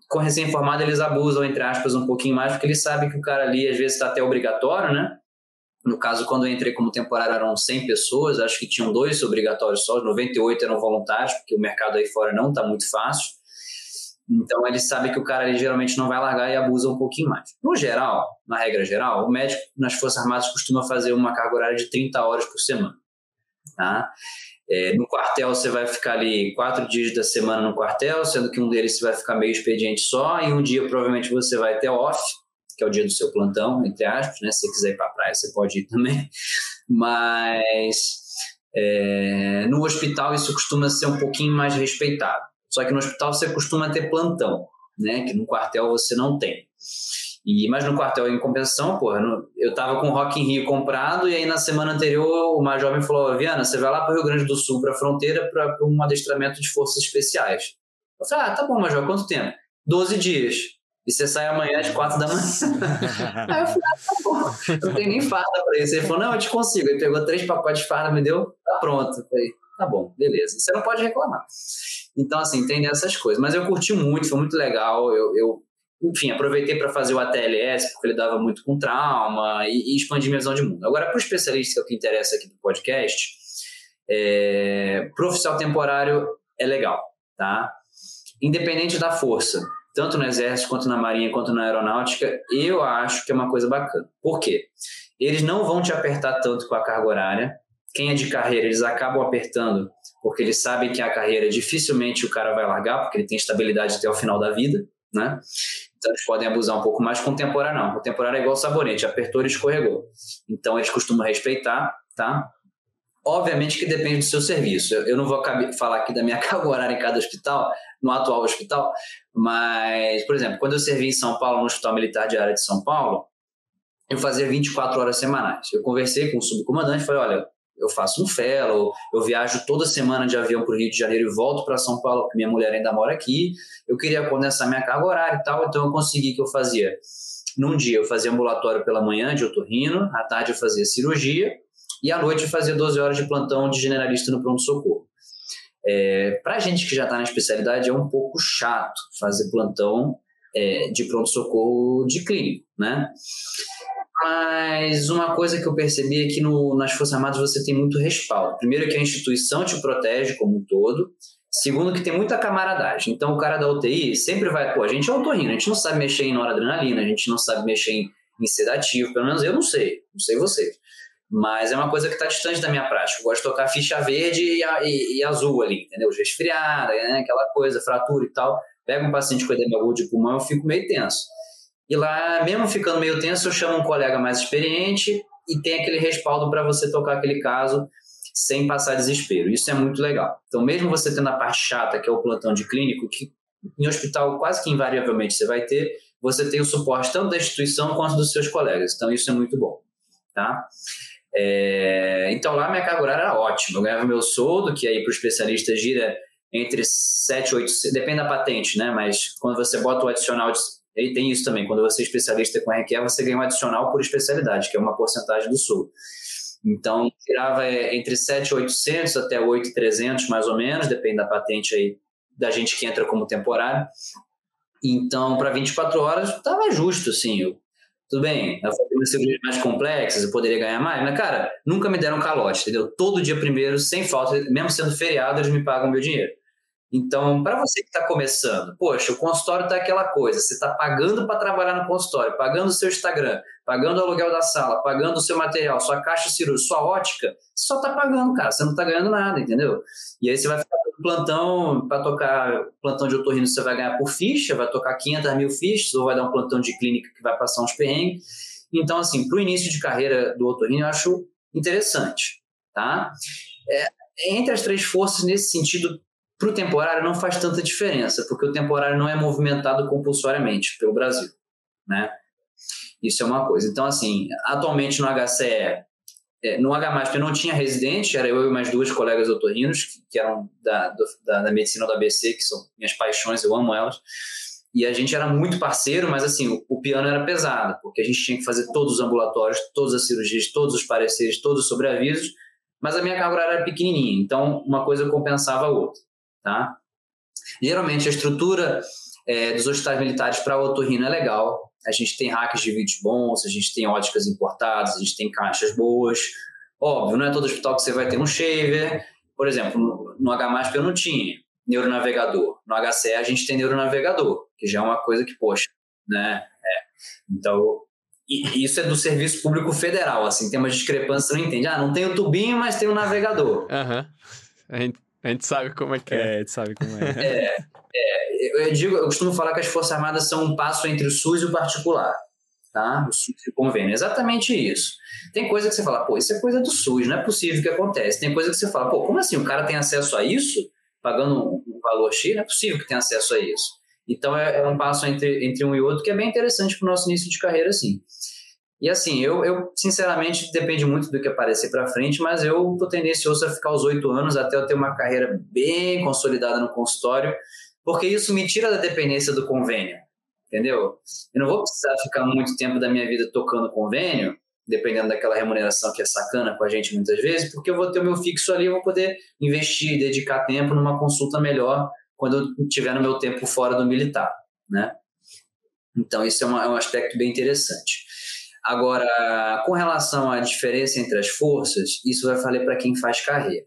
com recém-formado, eles abusam, entre aspas, um pouquinho mais, porque eles sabem que o cara ali, às vezes, está até obrigatório, né? No caso, quando eu entrei como temporário, eram 100 pessoas, acho que tinham dois obrigatórios só, 98 eram voluntários, porque o mercado aí fora não está muito fácil. Então ele sabe que o cara ali geralmente não vai largar e abusa um pouquinho mais. No geral, na regra geral, o médico nas Forças Armadas costuma fazer uma carga horária de 30 horas por semana. Tá? É, no quartel você vai ficar ali quatro dias da semana no quartel, sendo que um deles você vai ficar meio expediente só, e um dia provavelmente você vai ter off, que é o dia do seu plantão, entre aspas, né? Se você quiser ir para a praia, você pode ir também. [LAUGHS] Mas é, no hospital isso costuma ser um pouquinho mais respeitado. Só que no hospital você costuma ter plantão, né? Que no quartel você não tem. E, mas no quartel, em compensação, porra, no, eu tava com o Rock in Rio comprado e aí na semana anterior o Major me falou, Viana, você vai lá para o Rio Grande do Sul, para a fronteira, para um adestramento de forças especiais. Eu falei, ah, tá bom, Major, quanto tempo? 12 dias. E você sai amanhã às quatro da manhã. [LAUGHS] aí eu falei, ah, tá bom, não tem nem farda para isso. Ele falou, não, eu te consigo. Ele pegou três pacotes de farda, me deu, tá pronto. Eu falei, tá bom, beleza. Você não pode reclamar. Então, assim, tem essas coisas. Mas eu curti muito, foi muito legal. Eu, eu enfim, aproveitei para fazer o ATLS, porque ele dava muito com trauma e, e expandir minha visão de mundo. Agora, para o especialista, que é o que interessa aqui do podcast, é, para oficial temporário é legal, tá? Independente da força, tanto no Exército, quanto na Marinha, quanto na Aeronáutica, eu acho que é uma coisa bacana. Por quê? Eles não vão te apertar tanto com a carga horária, quem é de carreira, eles acabam apertando, porque eles sabem que a carreira dificilmente o cara vai largar, porque ele tem estabilidade até o final da vida, né? Então eles podem abusar um pouco mais. Com temporário, não. Com temporário é igual sabonete, apertou e escorregou. Então eles costumam respeitar, tá? Obviamente que depende do seu serviço. Eu não vou falar aqui da minha [LAUGHS] carga horária em cada hospital, no atual hospital, mas, por exemplo, quando eu servi em São Paulo, no Hospital Militar de Área de São Paulo, eu fazia 24 horas semanais. Eu conversei com o subcomandante e falei: olha, eu faço um fellow, eu viajo toda semana de avião para o Rio de Janeiro e volto para São Paulo, porque minha mulher ainda mora aqui. Eu queria condensar minha carga horária e tal, então eu consegui que eu fazia. Num dia eu fazia ambulatório pela manhã de otorrino, à tarde eu fazia cirurgia e à noite eu fazia 12 horas de plantão de generalista no pronto-socorro. É, para gente que já está na especialidade é um pouco chato fazer plantão é, de pronto-socorro de clínico, né? Mas uma coisa que eu percebi é que no, nas Forças Armadas você tem muito respaldo. Primeiro que a instituição te protege como um todo. Segundo que tem muita camaradagem. Então o cara da UTI sempre vai, pô, a gente é autorrino, a gente não sabe mexer em noradrenalina, a gente não sabe mexer em, em sedativo, pelo menos eu não sei, não sei vocês. Mas é uma coisa que está distante da minha prática. Eu gosto de tocar ficha verde e, e, e azul ali, entendeu? Resfriada, né? aquela coisa, fratura e tal. Pega um paciente com edema agudo de pulmão, eu fico meio tenso. E lá, mesmo ficando meio tenso, eu chamo um colega mais experiente e tem aquele respaldo para você tocar aquele caso sem passar desespero. Isso é muito legal. Então, mesmo você tendo a parte chata, que é o plantão de clínico, que em hospital quase que invariavelmente você vai ter, você tem o suporte tanto da instituição quanto dos seus colegas. Então, isso é muito bom. Tá? É, então lá minha carga horária era ótima. Eu ganhava meu soldo, que aí para o especialista gira entre 7 e 8, depende da patente, né? Mas quando você bota o adicional, de, aí tem isso também, quando você é especialista com RQE, você ganha um adicional por especialidade, que é uma porcentagem do soldo. Então, tirava é, entre 7,800 até 8,300 mais ou menos, depende da patente aí da gente que entra como temporário. Então, para 24 horas, estava justo, assim. Eu, tudo bem, eu fazia mais complexas, eu poderia ganhar mais, mas, cara, nunca me deram calote, entendeu? Todo dia primeiro, sem falta, mesmo sendo feriado, eles me pagam meu dinheiro. Então, para você que está começando, poxa, o consultório está aquela coisa, você está pagando para trabalhar no consultório, pagando o seu Instagram, pagando o aluguel da sala, pagando o seu material, sua caixa cirúrgica, sua ótica, você só está pagando, cara, você não está ganhando nada, entendeu? E aí você vai ficar no plantão, para tocar plantão de otorrino, você vai ganhar por ficha, vai tocar 500 mil fichas, ou vai dar um plantão de clínica que vai passar uns perrengues. Então, assim, para o início de carreira do otorrino, eu acho interessante, tá? É, entre as três forças, nesse sentido, para o temporário não faz tanta diferença, porque o temporário não é movimentado compulsoriamente pelo Brasil, né? Isso é uma coisa. Então, assim, atualmente no HCE, é, no HMASP eu não tinha residente, era eu e mais duas colegas otorrinos, que, eram da, da, da, medicina da ABC, que são minhas paixões, eu amo elas. E a gente era muito parceiro, mas assim, o, o piano era pesado, porque a gente tinha que fazer todos os ambulatórios, todas as cirurgias, todos os pareceres, todos os sobreavisos, mas a minha carga horária era pequenininha, então uma coisa compensava a outra. Tá? Geralmente a estrutura é, dos hospitais militares para otorrino é legal. A gente tem hacks de vídeos bons, a gente tem óticas importadas, a gente tem caixas boas. Óbvio, não é todo hospital que você vai ter um shaver. Por exemplo, no, HMASP eu não tinha neuronavegador. No HCE a gente tem neuronavegador, que já é uma coisa que, poxa, né? É. Então, e isso é do serviço público federal, assim, tem uma discrepância, você não entende. Ah, não tem o tubinho, mas tem o navegador. Aham. Uhum. A gente sabe como é que é. É, a gente sabe como é. é, é eu, digo, eu costumo falar que as Forças Armadas são um passo entre o SUS e o particular. Tá? O SUS e o convênio. É exatamente isso. Tem coisa que você fala, pô, isso é coisa do SUS, não é possível que acontece. Tem coisa que você fala, pô, como assim? O cara tem acesso a isso, pagando um valor X? Não é possível que tenha acesso a isso. Então é, é um passo entre, entre um e outro que é bem interessante para o nosso início de carreira, assim. E assim, eu, eu sinceramente depende muito do que aparecer para frente, mas eu tô tendencioso a ficar os oito anos até eu ter uma carreira bem consolidada no consultório, porque isso me tira da dependência do convênio, entendeu? Eu não vou precisar ficar muito tempo da minha vida tocando convênio, dependendo daquela remuneração que é sacana com a gente muitas vezes, porque eu vou ter o meu fixo ali, eu vou poder investir, dedicar tempo numa consulta melhor quando eu estiver no meu tempo fora do militar, né? Então, isso é, uma, é um aspecto bem interessante. Agora, com relação à diferença entre as forças, isso vai valer para quem faz carreira.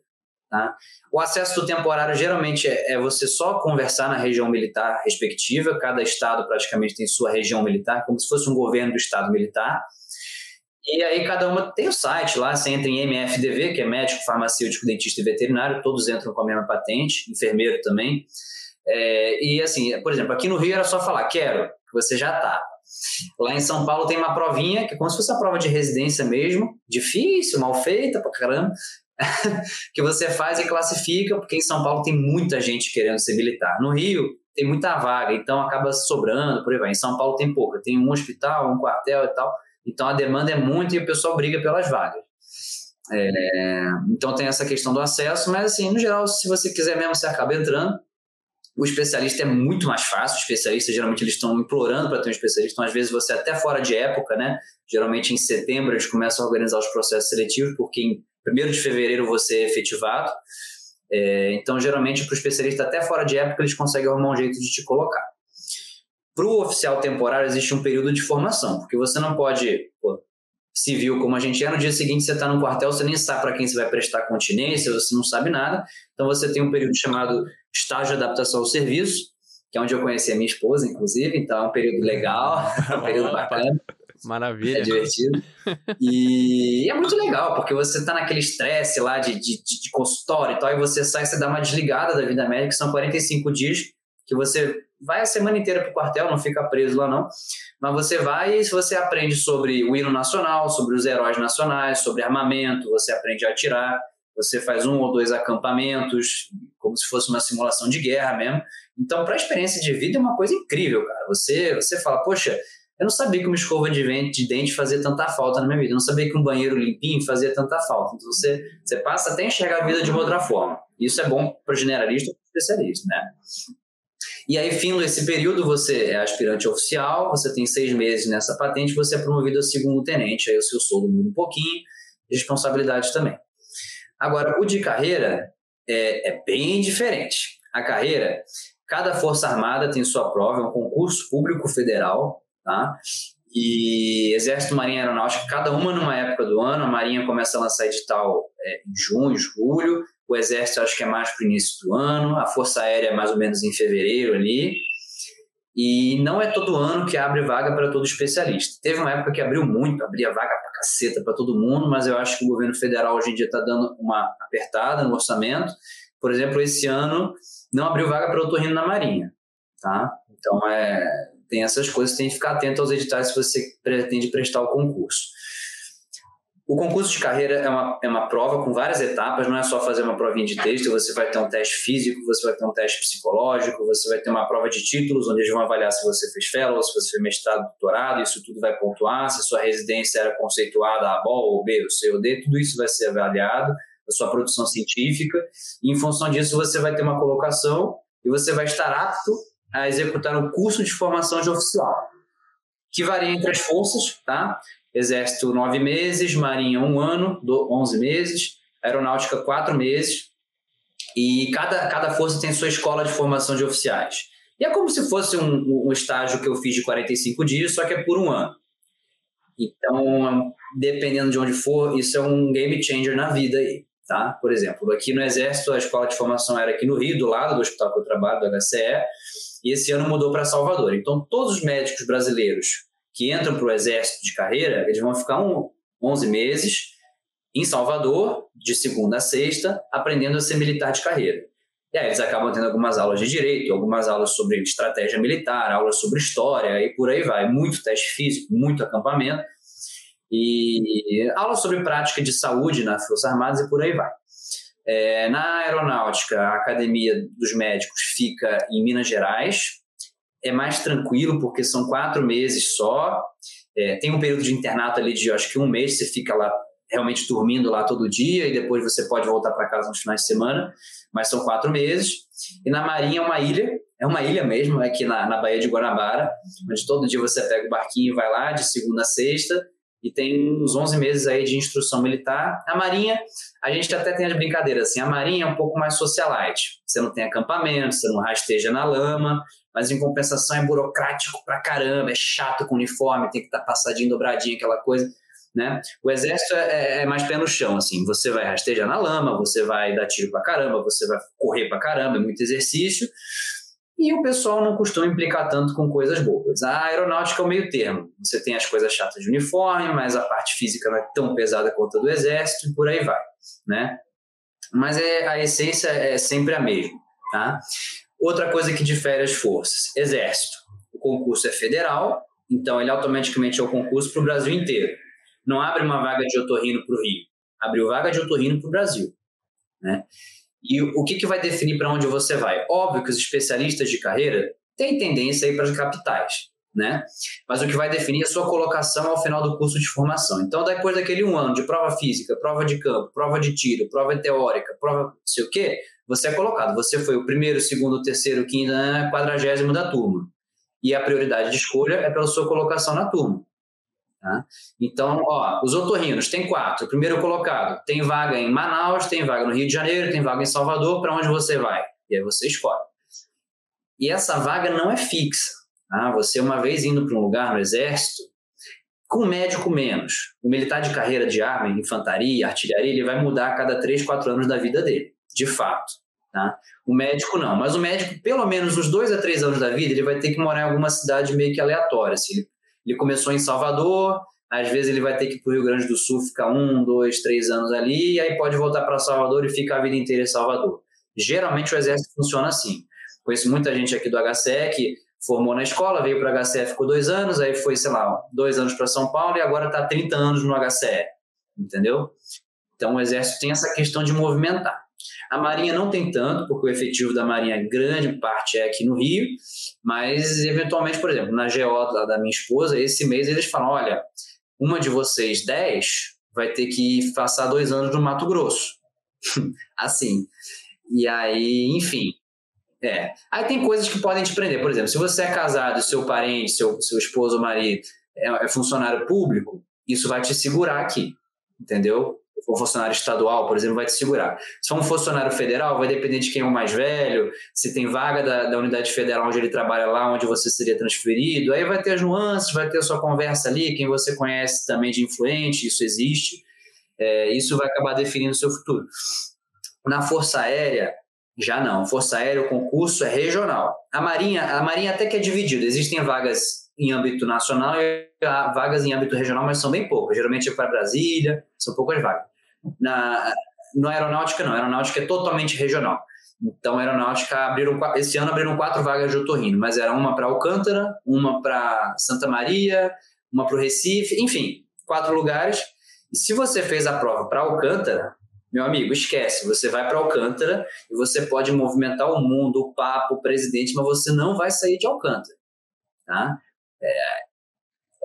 Tá? O acesso temporário geralmente é, é, você só conversar na região militar respectiva, cada estado praticamente tem sua região militar, como se fosse um governo do estado militar. E aí cada uma tem o site lá, você entra em MFDV, que é médico, farmacêutico, dentista e veterinário, todos entram com a mesma patente, enfermeiro também. É, e assim, por exemplo, aqui no Rio era só falar, quero, você já está. Lá em São Paulo tem uma provinha, que é como se fosse a prova de residência mesmo, difícil, mal feita pra caramba, [LAUGHS] que você faz e classifica, porque em São Paulo tem muita gente querendo ser militar. No Rio tem muita vaga, então acaba sobrando, por aí vai. Em São Paulo tem pouca, tem um hospital, um quartel e tal, então a demanda é muito e o pessoal briga pelas vagas. É, então tem essa questão do acesso, mas assim, no geral, se você quiser mesmo, você acaba entrando. O especialista é muito mais fácil. O especialista, geralmente, eles estão implorando para ter um especialista. Então, às vezes, você até fora de época, né? Geralmente, em setembro, eles começam a organizar os processos seletivos, porque em 1 de fevereiro você é efetivado. É, então, geralmente, para o especialista, até fora de época, eles conseguem arrumar um jeito de te colocar. Para o oficial temporário, existe um período de formação, porque você não pode, pô, civil como a gente é, no dia seguinte você está no quartel, você nem sabe para quem você vai prestar continência, você não sabe nada. Então você tem um período chamado estágio de adaptação ao serviço, que é onde eu conheci a minha esposa, inclusive, então é um período legal, é um período bacana. Maravilha. É divertido. E é muito legal, porque você está naquele estresse lá de, de, de, consultório e tal, e você sai, você dá uma desligada da vida médica, que são 45 dias que você vai a semana inteira para o quartel, não fica preso lá não, mas você vai e você aprende sobre o hino nacional, sobre os heróis nacionais, sobre armamento, você aprende a atirar, você faz um ou dois acampamentos, como se fosse uma simulação de guerra mesmo. Então, para a experiência de vida é uma coisa incrível, cara. Você, você fala, poxa, Eu não sabia que uma escova de dente fazia tanta falta na minha vida. Eu não sabia que um banheiro limpinho fazia tanta falta. Então você, você passa até a enxergar a vida de uma outra forma. Isso é bom para o generalista ou para o especialista, né? E aí, fim desse período, você é aspirante oficial, você tem seis meses nessa patente, você é promovido a segundo tenente, aí o seu soldo muda um pouquinho, responsabilidade também. Agora, o de carreira é, é bem diferente. A carreira, cada Força Armada tem sua prova, é um concurso público federal, tá? E Exército, Marinha e Aeronáutica, cada uma numa época do ano. A Marinha começa a lançar edital é, em junho, julho. O Exército acho que é mais para o início do ano. A Força Aérea é mais ou menos em fevereiro ali. E não é todo ano que abre vaga para todo especialista. Teve uma época que abriu muito, abria vaga caceta para todo mundo, mas eu acho que o governo federal hoje em dia está dando uma apertada no orçamento. Por exemplo, esse ano não abriu vaga para otorrino na Marinha, tá? Então é tem essas coisas, tem que ficar atento aos editais se você pretende prestar o concurso. O concurso de carreira é uma, é uma prova com várias etapas, não é só fazer uma provinha de texto, você vai ter um teste físico, você vai ter um teste psicológico, você vai ter uma prova de títulos, onde eles vão avaliar se você fez fellow, se você fez mestrado, doutorado, isso tudo vai pontuar, se a sua residência era conceituada A, ou B, ou C ou D, tudo isso vai ser avaliado, a sua produção científica, e em função disso você vai ter uma colocação e você vai estar apto a executar um curso de formação de oficial, que varia entre as forças, tá? Exército, nove meses, Marinha, um ano, onze meses, Aeronáutica, quatro meses, e cada, cada força tem sua escola de formação de oficiais. E é como se fosse um, um estágio que eu fiz de 45 dias, só que é por um ano. Então, dependendo de onde for, isso é um game changer na vida aí, tá? Por exemplo, aqui no Exército, a escola de formação era aqui no Rio, do lado do hospital que eu trabalho, do HCE, e esse ano mudou para Salvador. Então, todos os médicos brasileiros que entram para o exército de carreira, eles vão ficar um, 11 meses em Salvador, de segunda a sexta, aprendendo a ser militar de carreira. E aí eles acabam tendo algumas aulas de direito, algumas aulas sobre estratégia militar, aulas sobre história e por aí vai. Muito teste físico, muito acampamento e aulas sobre prática de saúde nas Forças Armadas e por aí vai. É, na aeronáutica, a Academia dos Médicos fica em Minas Gerais. É mais tranquilo, porque são quatro meses só. É, tem um período de internato ali de, acho que um mês, você fica lá realmente dormindo lá todo dia e depois você pode voltar para casa nos finais de semana, mas são quatro meses. E na Marinha é uma ilha, é uma ilha mesmo, aqui na, na Baía de Guanabara, onde todo dia você pega o barquinho e vai lá de segunda a sexta e tem uns 11 meses aí de instrução militar. A Marinha, a gente até tem as brincadeiras assim, a Marinha é um pouco mais socialite. Você não tem acampamento, você não rasteja na lama, mas em compensação é burocrático pra caramba, é chato com uniforme, tem que estar tá passadinho, dobradinho, aquela coisa. Né? O exército é, é, mais pé no chão, assim, você vai rastejar na lama, você vai dar tiro pra caramba, você vai correr pra caramba, é muito exercício, e o pessoal não costuma implicar tanto com coisas boas. A aeronáutica é o meio termo. Você tem as coisas chatas de uniforme, mas a parte física não é tão pesada quanto a do exército e por aí vai, né? Mas é, a essência é sempre a mesma, tá? Outra coisa que difere as forças. Exército. O concurso é federal, então ele automaticamente é o concurso para o Brasil inteiro. Não abre uma vaga de otorrino para o Rio. Abriu vaga de otorrino para o Brasil, né? E o que, que vai definir para onde você vai? Óbvio que os especialistas de carreira têm tendência a ir para as capitais, né? Mas o que vai definir é a sua colocação ao final do curso de formação. Então, depois daquele um ano de prova física, prova de campo, prova de tiro, prova teórica, prova não sei o quê, você é colocado. Você foi o primeiro, segundo, terceiro, quinto, né, quadragésimo da turma. E a prioridade de escolha é pela sua colocação na turma. Tá? Então, ó, os otorrinos, tem quatro. primeiro colocado, tem vaga em Manaus, tem vaga no Rio de Janeiro, tem vaga em Salvador, para onde você vai? E aí você escolhe. E essa vaga não é fixa. Tá? Você, uma vez indo para um lugar no Exército, com médico menos, o militar de carreira de arma, infantaria, artilharia, ele vai mudar a cada três, quatro anos da vida dele, de fato. Tá? O médico não, mas o médico, pelo menos uns dois a três anos da vida, ele vai ter que morar em alguma cidade meio que aleatória. Assim, ele ele começou em Salvador, às vezes ele vai ter que ir para o Rio Grande do Sul, ficar um, dois, três anos ali, e aí pode voltar para Salvador e ficar a vida inteira em Salvador. Geralmente o exército funciona assim. Conheço muita gente aqui do HCE que formou na escola, veio para o HCE, ficou dois anos, aí foi, sei lá, dois anos para São Paulo e agora está 30 anos no HCE, entendeu? Então o exército tem essa questão de movimentar. A Marinha não tem tanto, porque o efetivo da Marinha, grande parte é aqui no Rio, mas eventualmente, por exemplo, na GO da, da minha esposa, esse mês eles falam: olha, uma de vocês, 10, vai ter que passar dois anos no Mato Grosso. [LAUGHS] assim. E aí, enfim. É. Aí tem coisas que podem te prender. Por exemplo, se você é casado, seu parente, seu, seu esposo ou marido é, é funcionário público, isso vai te segurar aqui. Entendeu? For um funcionário estadual, por exemplo, vai te segurar. Se for um funcionário federal, vai depender de quem é o mais velho, se tem vaga da, da unidade federal onde ele trabalha lá, onde você seria transferido. Aí vai ter as nuances, vai ter a sua conversa ali, quem você conhece também de influente, isso existe. É, isso vai acabar definindo o seu futuro. Na Força Aérea, já não. Força Aérea, o concurso é regional. A Marinha, a Marinha até que é dividida. Existem vagas em âmbito nacional e vagas em âmbito regional, mas são bem poucas. Geralmente é para Brasília, são poucas vagas. Na, no aeronáutica, não. A aeronáutica é totalmente regional. Então, a aeronáutica abriram, esse ano abriram quatro vagas de otorrino, mas era uma para Alcântara, uma para Santa Maria, uma para o Recife, enfim, quatro lugares. E se você fez a prova para Alcântara, meu amigo, esquece. Você vai para Alcântara e você pode movimentar o mundo, o papo, o presidente, mas você não vai sair de Alcântara. Tá? É,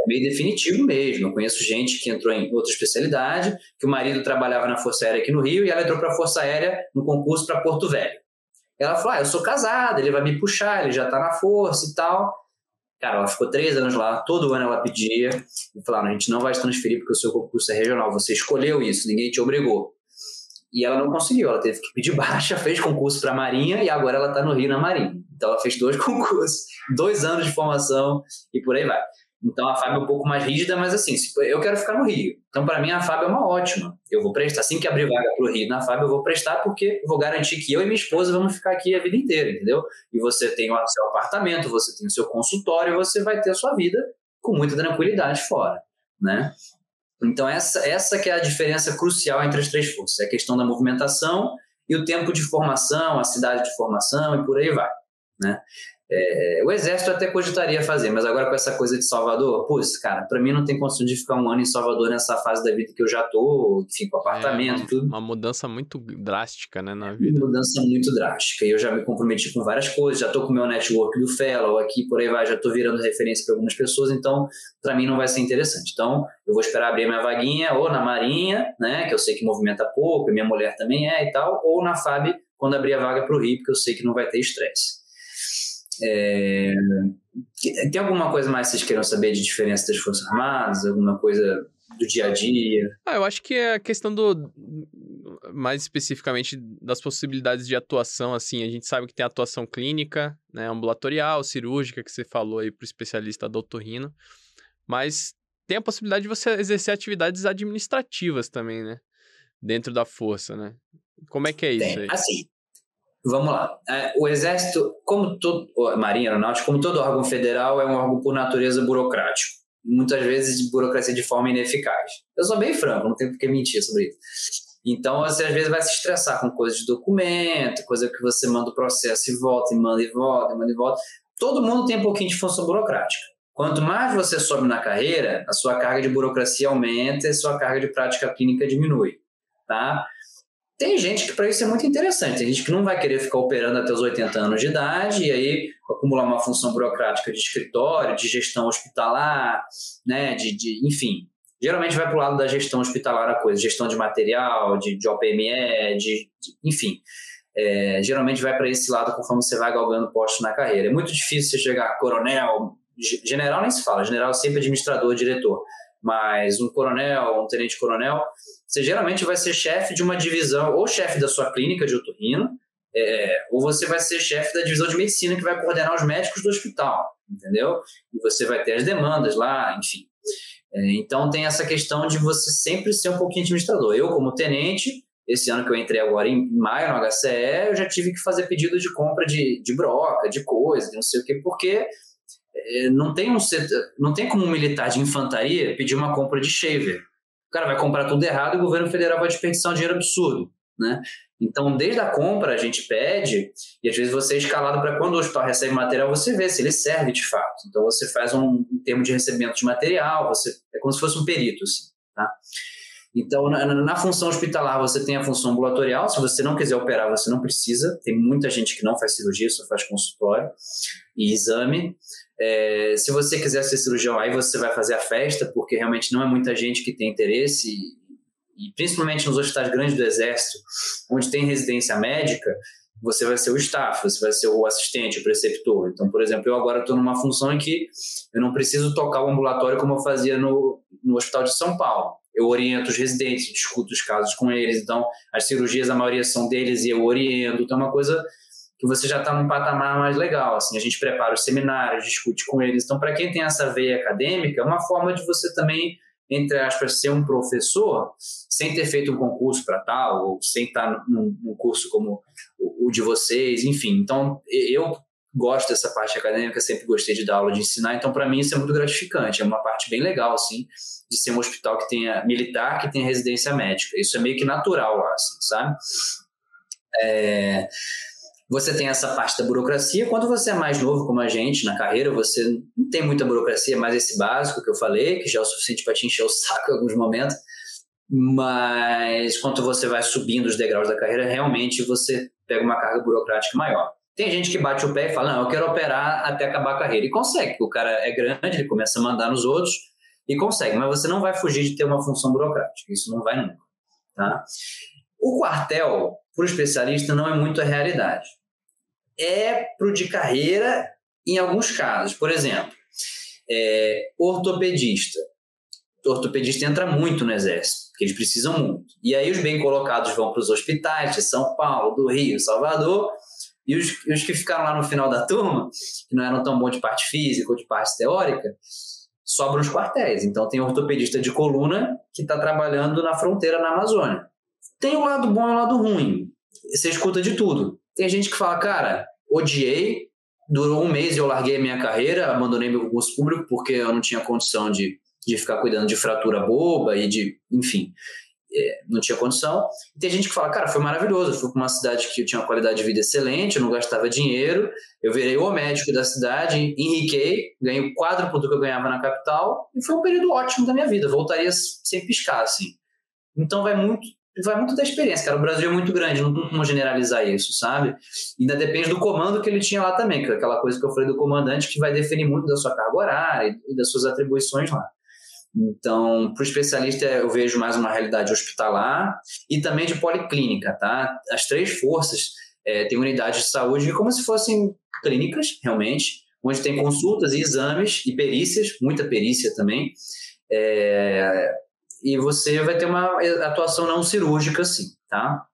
meio definitivo mesmo. Eu conheço gente que entrou em outra especialidade, que o marido trabalhava na Força Aérea aqui no Rio e ela entrou para a Força Aérea no concurso para Porto Velho. Ela falou: ah, eu sou casada, ele vai me puxar, ele já está na força e tal. Cara, ela ficou três anos lá, todo ano ela pedia e falaram: a gente não vai te transferir porque o seu concurso é regional, você escolheu isso, ninguém te obrigou. E ela não conseguiu, ela teve que pedir [LAUGHS] baixa, fez concurso para a Marinha e agora ela está no Rio na Marinha. Então ela fez dois [LAUGHS] concursos, dois anos de formação e por aí vai. Então a FAB é um pouco mais rígida, mas assim, eu quero ficar no Rio. Então para mim a FAB é uma ótima. Eu vou prestar, assim que abrir vaga para o Rio na FAB, eu vou prestar porque vou garantir que eu e minha esposa vamos ficar aqui a vida inteira, entendeu? E você tem o seu apartamento, você tem o seu consultório, você vai ter a sua vida com muita tranquilidade fora, né? Então essa, essa que é a diferença crucial entre as três forças, é a questão da movimentação e o tempo de formação, a cidade de formação e por aí vai, né? É, o exército até cogitaria fazer, mas agora com essa coisa de Salvador, putz, cara, para mim não tem condição de ficar um ano em Salvador nessa fase da vida que eu já tô, fico apartamento é, e tudo. Uma mudança muito drástica, né, na vida. Uma mudança muito drástica. E eu já me comprometi com várias coisas, já tô com o meu network do Fellow aqui, por aí vai, já tô virando referência para algumas pessoas, então para mim não vai ser interessante. Então, eu vou esperar abrir minha vaguinha ou na Marinha, né, que eu sei que movimenta pouco, e minha mulher também é e tal, ou na FAB quando abrir a vaga para o Rio, porque eu sei que não vai ter estresse. É... Tem alguma coisa mais que vocês queiram saber de diferença das Forças Armadas? Alguma coisa do dia a dia? Ah, eu acho que é a questão do. Mais especificamente das possibilidades de atuação, assim. A gente sabe que tem atuação clínica, né, ambulatorial, cirúrgica, que você falou aí para o especialista doutorino. Mas tem a possibilidade de você exercer atividades administrativas também, né? Dentro da força, né? Como é que é isso tem. aí? Assim, Vamos lá. É, o Exército, como todo. Marinha Aeronáutica, como todo órgão federal, é um órgão por natureza burocrático. Muitas vezes de burocracia de forma ineficaz. Eu sou bem franco, não tenho por que mentir sobre isso. Então, você às vezes vai se estressar com coisa de documento, coisa que você manda o processo e volta, e manda e volta, e manda e volta. Todo mundo tem um pouquinho de função burocrática. Quanto mais você sobe na carreira, a sua carga de burocracia aumenta e a sua carga de prática clínica diminui. Tá? Tem gente que para isso é muito interessante. Tem gente que não vai querer ficar operando até os 80 anos de idade e aí acumular uma função burocrática de escritório, de gestão hospitalar, né, de, de enfim. Geralmente vai para o lado da gestão hospitalar a coisa, gestão de material, de, de OPME, de, de enfim. É, geralmente vai para esse lado conforme você vai galgando posto na carreira. É muito difícil você chegar a coronel, general nem se fala, general é sempre administrador, diretor mas um coronel, um tenente coronel, você geralmente vai ser chefe de uma divisão, ou chefe da sua clínica de otorrino, é, ou você vai ser chefe da divisão de medicina que vai coordenar os médicos do hospital, entendeu? E você vai ter as demandas lá, enfim. É, então tem essa questão de você sempre ser um pouquinho administrador. Eu, como tenente, esse ano que eu entrei agora em maio no HCE, eu já tive que fazer pedido de compra de, de broca, de coisa, de não sei o quê, porque não tem, um, não tem como um militar de infantaria pedir uma compra de shaver. O cara vai comprar tudo errado e o governo federal vai desperdiçar um dinheiro absurdo. Né? Então, desde a compra, a gente pede, e às vezes você é escalado para quando o hospital recebe material, você vê se ele serve de fato. Então, você faz um, um termo de recebimento de material, você é como se fosse um perito. Assim, tá? Então, na, na, função hospitalar, você tem a função ambulatorial. Se você não quiser operar, você não precisa. Tem muita gente que não faz cirurgia, só faz consultório e exame. É, se você quiser ser cirurgião, aí você vai fazer a festa, porque realmente não é muita gente que tem interesse. E, e principalmente nos hospitais grandes do Exército, onde tem residência médica, você vai ser o staff, você vai ser o assistente, o preceptor. Então, por exemplo, eu agora estou numa função em que eu não preciso tocar o ambulatório como eu fazia no, no Hospital de São Paulo. Eu oriento os residentes, discuto os casos com eles. Então, as cirurgias, a maioria são deles e eu oriento. Então, é uma coisa que você já está num patamar mais legal. Assim, a gente prepara os seminários, discute com eles. Então, para quem tem essa veia acadêmica, é uma forma de você também entre aspas, ser um professor sem ter feito um concurso para tal, ou sem estar num, num curso como o, o, de vocês, enfim. Então, eu gosto dessa parte acadêmica, sempre gostei de dar aula, de ensinar, então para mim isso é muito gratificante, é uma parte bem legal, assim, de ser um hospital que tenha militar, que tenha residência médica. Isso é meio que natural lá, assim, sabe? É... Você tem essa parte da burocracia. Quando você é mais novo, como a gente, na carreira, você não tem muita burocracia, mais esse básico que eu falei, que já é o suficiente para te encher o saco em alguns momentos. Mas quando você vai subindo os degraus da carreira, realmente você pega uma carga burocrática maior. Tem gente que bate o pé e fala: Não, eu quero operar até acabar a carreira. E consegue, o cara é grande, ele começa a mandar nos outros e consegue, mas você não vai fugir de ter uma função burocrática. Isso não vai nunca. Tá? O quartel, para o especialista, não é muito a realidade é para o de carreira em alguns casos. Por exemplo, é, ortopedista. O ortopedista entra muito no exército, porque eles precisam muito. E aí os bem colocados vão para os hospitais de São Paulo, do Rio, Salvador, e os, os, que ficaram lá no final da turma, que não eram tão bons de parte física ou de parte teórica, sobram os quartéis. Então tem ortopedista de coluna que está trabalhando na fronteira na Amazônia. Tem o lado bom e o lado ruim. Você escuta de tudo. Tem gente que fala, cara, odiei, durou um mês e eu larguei a minha carreira, abandonei meu concurso público porque eu não tinha condição de, de ficar cuidando de fratura boba e de, enfim, é, não tinha condição. E tem gente que fala, cara, foi maravilhoso, eu fui para uma cidade que tinha uma qualidade de vida excelente, eu não gastava dinheiro, eu virei o médico da cidade, enriquei, ganhei o quádruplo do que eu ganhava na capital e foi um período ótimo da minha vida, voltaria sem piscar, assim. Então vai muito vai muito da experiência, cara. O Brasil é muito grande, não tem como generalizar isso, sabe? Ainda depende do comando que ele tinha lá também, que é aquela coisa que eu falei do comandante que vai definir muito da sua carga horária e das suas atribuições lá. Então, para o especialista, eu vejo mais uma realidade hospitalar e também de policlínica, tá? As três forças é, têm unidades de saúde como se fossem clínicas, realmente, onde tem consultas e exames e perícias, muita perícia também. É, e você vai ter uma atuação não cirúrgica, sim, tá?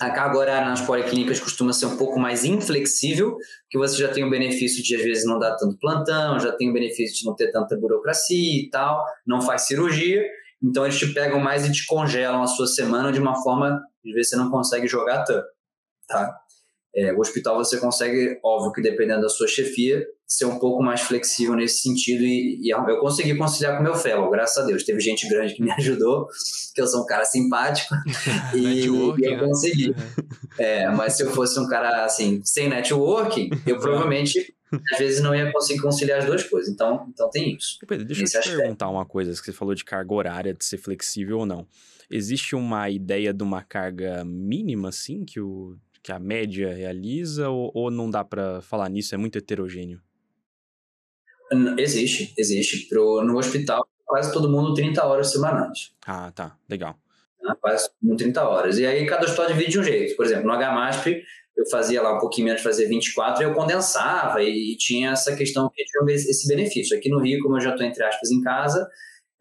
A carga horária nas policlínicas costuma ser um pouco mais inflexível, que você já tem o benefício de, às vezes, não dar tanto plantão, já tem o benefício de não ter tanta burocracia e tal, não faz cirurgia, então eles te pegam mais e te congelam a sua semana de uma forma, às vezes, você não consegue jogar tanto, tá? É, o hospital você consegue, óbvio que dependendo da sua chefia, ser um pouco mais flexível nesse sentido e, e eu consegui conciliar com o meu fellow, graças a Deus. Teve gente grande que me [LAUGHS] ajudou, que eu sou um cara simpático [LAUGHS] e, e, eu né? consegui. É, mas se eu fosse um cara assim, sem networking, eu [LAUGHS] provavelmente às vezes não ia conseguir conciliar as duas coisas. Então, então tem isso. Pedro, deixa eu te perguntar uma coisa, que você falou de carga horária, de ser flexível ou não. Existe uma ideia de uma carga mínima, assim, que o que a média realiza ou, ou não dá para falar nisso? É muito heterogêneo? Existe, existe. Pro, no hospital, quase todo mundo 30 horas semanais. Ah, tá. Legal. Né? Quase 30 horas. E aí cada hospital divide de um jeito. Por exemplo, no HMASP, eu fazia lá um pouquinho menos, fazia 24, e eu condensava e, tinha essa questão que tinha esse benefício. Aqui no Rio, como eu já estou, entre aspas, em casa,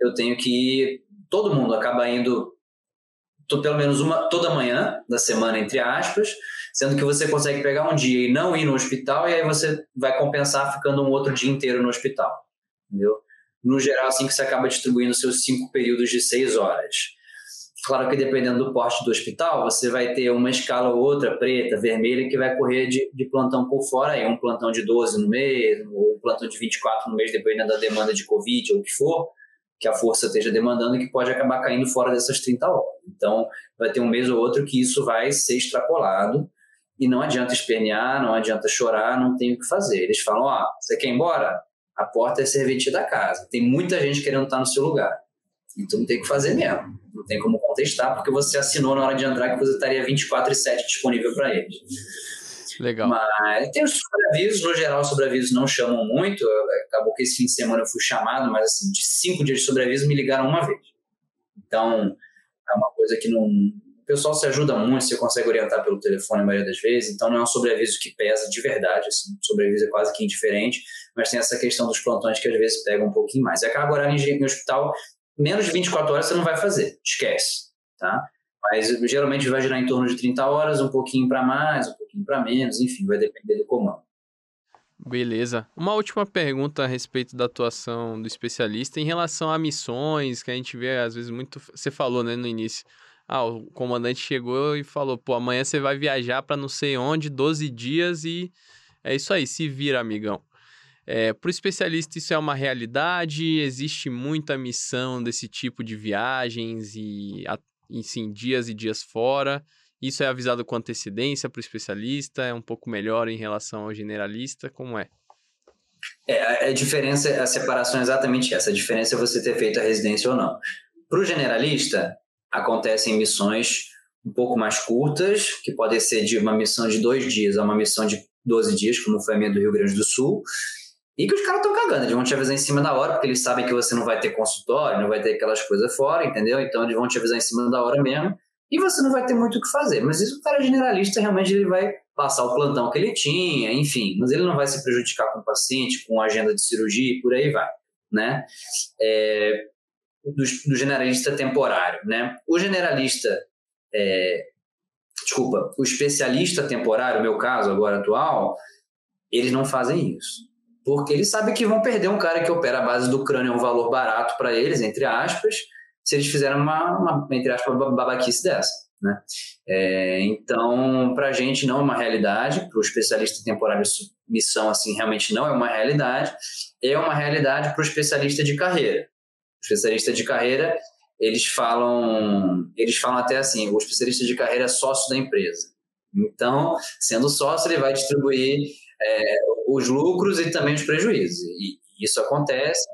eu tenho que... Todo mundo acaba indo pelo menos uma toda manhã da semana, entre aspas, sendo que você consegue pegar um dia e não ir no hospital, e aí você vai compensar ficando um outro dia inteiro no hospital. Entendeu? No geral, assim que você acaba distribuindo seus cinco períodos de seis horas. Claro que dependendo do porte do hospital, você vai ter uma escala ou outra, preta, vermelha, que vai correr de, de plantão por fora, aí um plantão de 12 no mês, ou um plantão de 24 no mês, dependendo da demanda de Covid ou o que for, que a força esteja demandando, que pode acabar caindo fora dessas 30 horas. Então, vai ter um mês ou outro que isso vai ser extrapolado, e não adianta espernear, não adianta chorar, não tem o que fazer. Eles falam: ó, oh, você quer ir embora? A porta é serventia da casa. Tem muita gente querendo estar no seu lugar. Então tem que fazer mesmo. Não tem como contestar, porque você assinou na hora de entrar que você estaria 24 e 7 disponível para eles. Legal. Mas tem os sobreavisos, no geral, os sobreavisos não chamam muito. Acabou que esse fim de semana eu fui chamado, mas assim, de cinco dias de sobreaviso me ligaram uma vez. Então, é uma coisa que não. Pessoal se ajuda muito, você consegue orientar pelo telefone a maioria das vezes, então não é um sobreaviso que pesa de verdade, assim, sobreaviso é quase que indiferente, mas tem essa questão dos plantões que às vezes pega um pouquinho mais. É que agora em hospital, menos de 24 horas você não vai fazer, esquece, tá? Mas geralmente vai girar em torno de 30 horas, um pouquinho para mais, um pouquinho para menos, enfim, vai depender do comando. Beleza. Uma última pergunta a respeito da atuação do especialista em relação a missões, que a gente vê às vezes muito. Você falou, né, no início. Ah, o comandante chegou e falou: pô, amanhã você vai viajar para não sei onde, 12 dias e é isso aí, se vira, amigão. É, para o especialista, isso é uma realidade? Existe muita missão desse tipo de viagens e, e sim, dias e dias fora? Isso é avisado com antecedência para o especialista? É um pouco melhor em relação ao generalista? Como é? É, a diferença, a separação é exatamente essa. A diferença é você ter feito a residência ou não. Para o generalista, acontecem missões um pouco mais curtas, que podem ser de uma missão de dois dias a uma missão de 12 dias, como foi a minha do Rio Grande do Sul, e que os caras estão cagando, eles vão te avisar em cima da hora, porque eles sabem que você não vai ter consultório, não vai ter aquelas coisas fora, entendeu? Então eles vão te avisar em cima da hora mesmo e você não vai ter muito o que fazer. Mas isso o cara generalista realmente ele vai passar o plantão que ele tinha, enfim, mas ele não vai se prejudicar com o paciente, com a agenda de cirurgia e por aí vai, né? É, do, do, generalista temporário, né? O generalista, é, desculpa, o especialista temporário, meu caso agora atual, eles não fazem isso. Porque eles sabem que vão perder um cara que opera a base do crânio, é um valor barato para eles, entre aspas, se eles fizeram uma, uma entre aspas, babaquice dessa. Né? É, então, para a gente não é uma realidade, para o especialista temporário missão assim realmente não é uma realidade, é uma realidade para o especialista de carreira. Especialista de carreira, eles falam, eles falam até assim, o especialista de carreira é sócio da empresa. Então, sendo sócio, ele vai distribuir é, os lucros e também os prejuízos. E isso acontece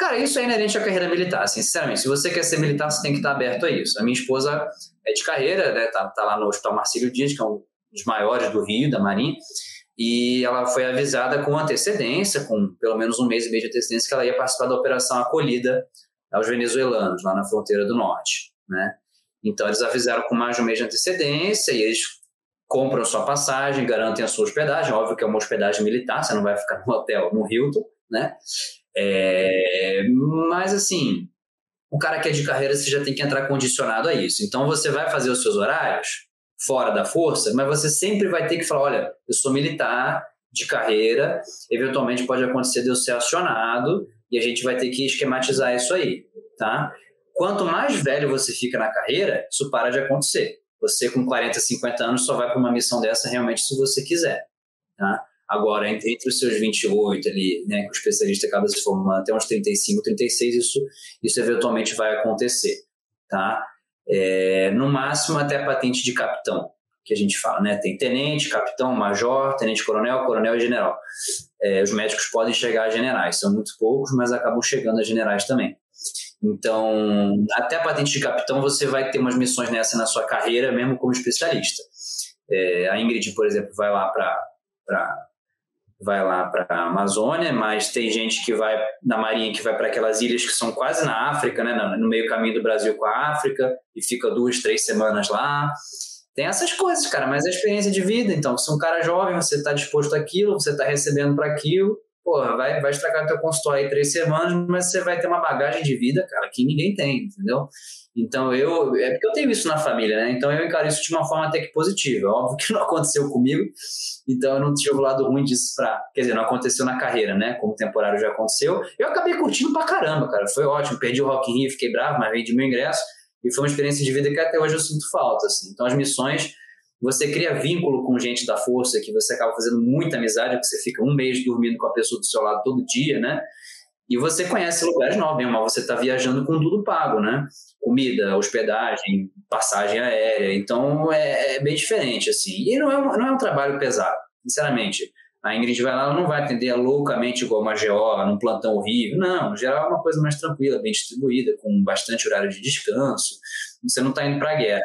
Cara, isso é inerente à carreira militar, sinceramente. Se você quer ser militar, você tem que estar aberto a isso. A minha esposa é de carreira, né? Tá, tá lá no Hospital Marcílio Dias, que é um dos maiores do Rio, da Marinha, e ela foi avisada com antecedência, com pelo menos um mês e meio de antecedência, que ela ia participar da operação acolhida aos venezuelanos, lá na fronteira do norte, né? Então, eles avisaram com mais de um mês de antecedência e eles compram sua passagem, garantem a sua hospedagem. Óbvio que é uma hospedagem militar, você não vai ficar [LAUGHS] no hotel no Hilton, né? É, mas assim, o cara que é de carreira você já tem que entrar condicionado a isso. Então você vai fazer os seus horários fora da força, mas você sempre vai ter que falar: olha, eu sou militar de carreira, eventualmente pode acontecer de eu ser acionado e a gente vai ter que esquematizar isso aí, tá? Quanto mais velho você fica na carreira, isso para de acontecer. Você com 40, 50 anos só vai para uma missão dessa realmente se você quiser, tá? Agora, entre, os seus 28 ali, né, que o especialista acaba se formando até uns 35, 36, isso, isso eventualmente vai acontecer, tá? É, no máximo até a patente de capitão, que a gente fala, né? Tem tenente, capitão, major, tenente-coronel, coronel e general. É, os médicos podem chegar a generais, são muito poucos, mas acabam chegando a generais também. Então, até a patente de capitão, você vai ter umas missões nessa na sua carreira, mesmo como especialista. É, a Ingrid, por exemplo, vai lá para vai lá para a Amazônia, mas tem gente que vai na Marinha que vai para aquelas ilhas que são quase na África, né, no meio caminho do Brasil com a África e fica duas, três semanas lá. Tem essas coisas, cara, mas é experiência de vida. Então, se um cara jovem, você está disposto àquilo, você está recebendo para aquilo, porra, vai, vai estragar teu consultório aí três semanas, mas você vai ter uma bagagem de vida, cara, que ninguém tem, entendeu? Então eu. É porque eu tenho isso na família, né? Então eu encaro isso de uma forma até que positiva. Óbvio que não aconteceu comigo, então eu não tive o lado ruim disso pra. Quer dizer, não aconteceu na carreira, né? Como temporário já aconteceu. Eu acabei curtindo pra caramba, cara. Foi ótimo. Perdi o Rock in Rio, fiquei bravo, mas vendi meu ingresso. E foi uma experiência de vida que até hoje eu sinto falta, assim. Então as missões. Você cria vínculo com gente da força, que você acaba fazendo muita amizade, porque você fica um mês dormindo com a pessoa do seu lado todo dia, né? E você conhece lugares novos, mas você está viajando com tudo pago, né? Comida, hospedagem, passagem aérea. Então é, é bem diferente, assim. E não é, um, não é um trabalho pesado, sinceramente. A Ingrid vai lá, ela não vai atender loucamente igual uma GO, num plantão horrível. Não, no geral é uma coisa mais tranquila, bem distribuída, com bastante horário de descanso. você não está indo para a guerra.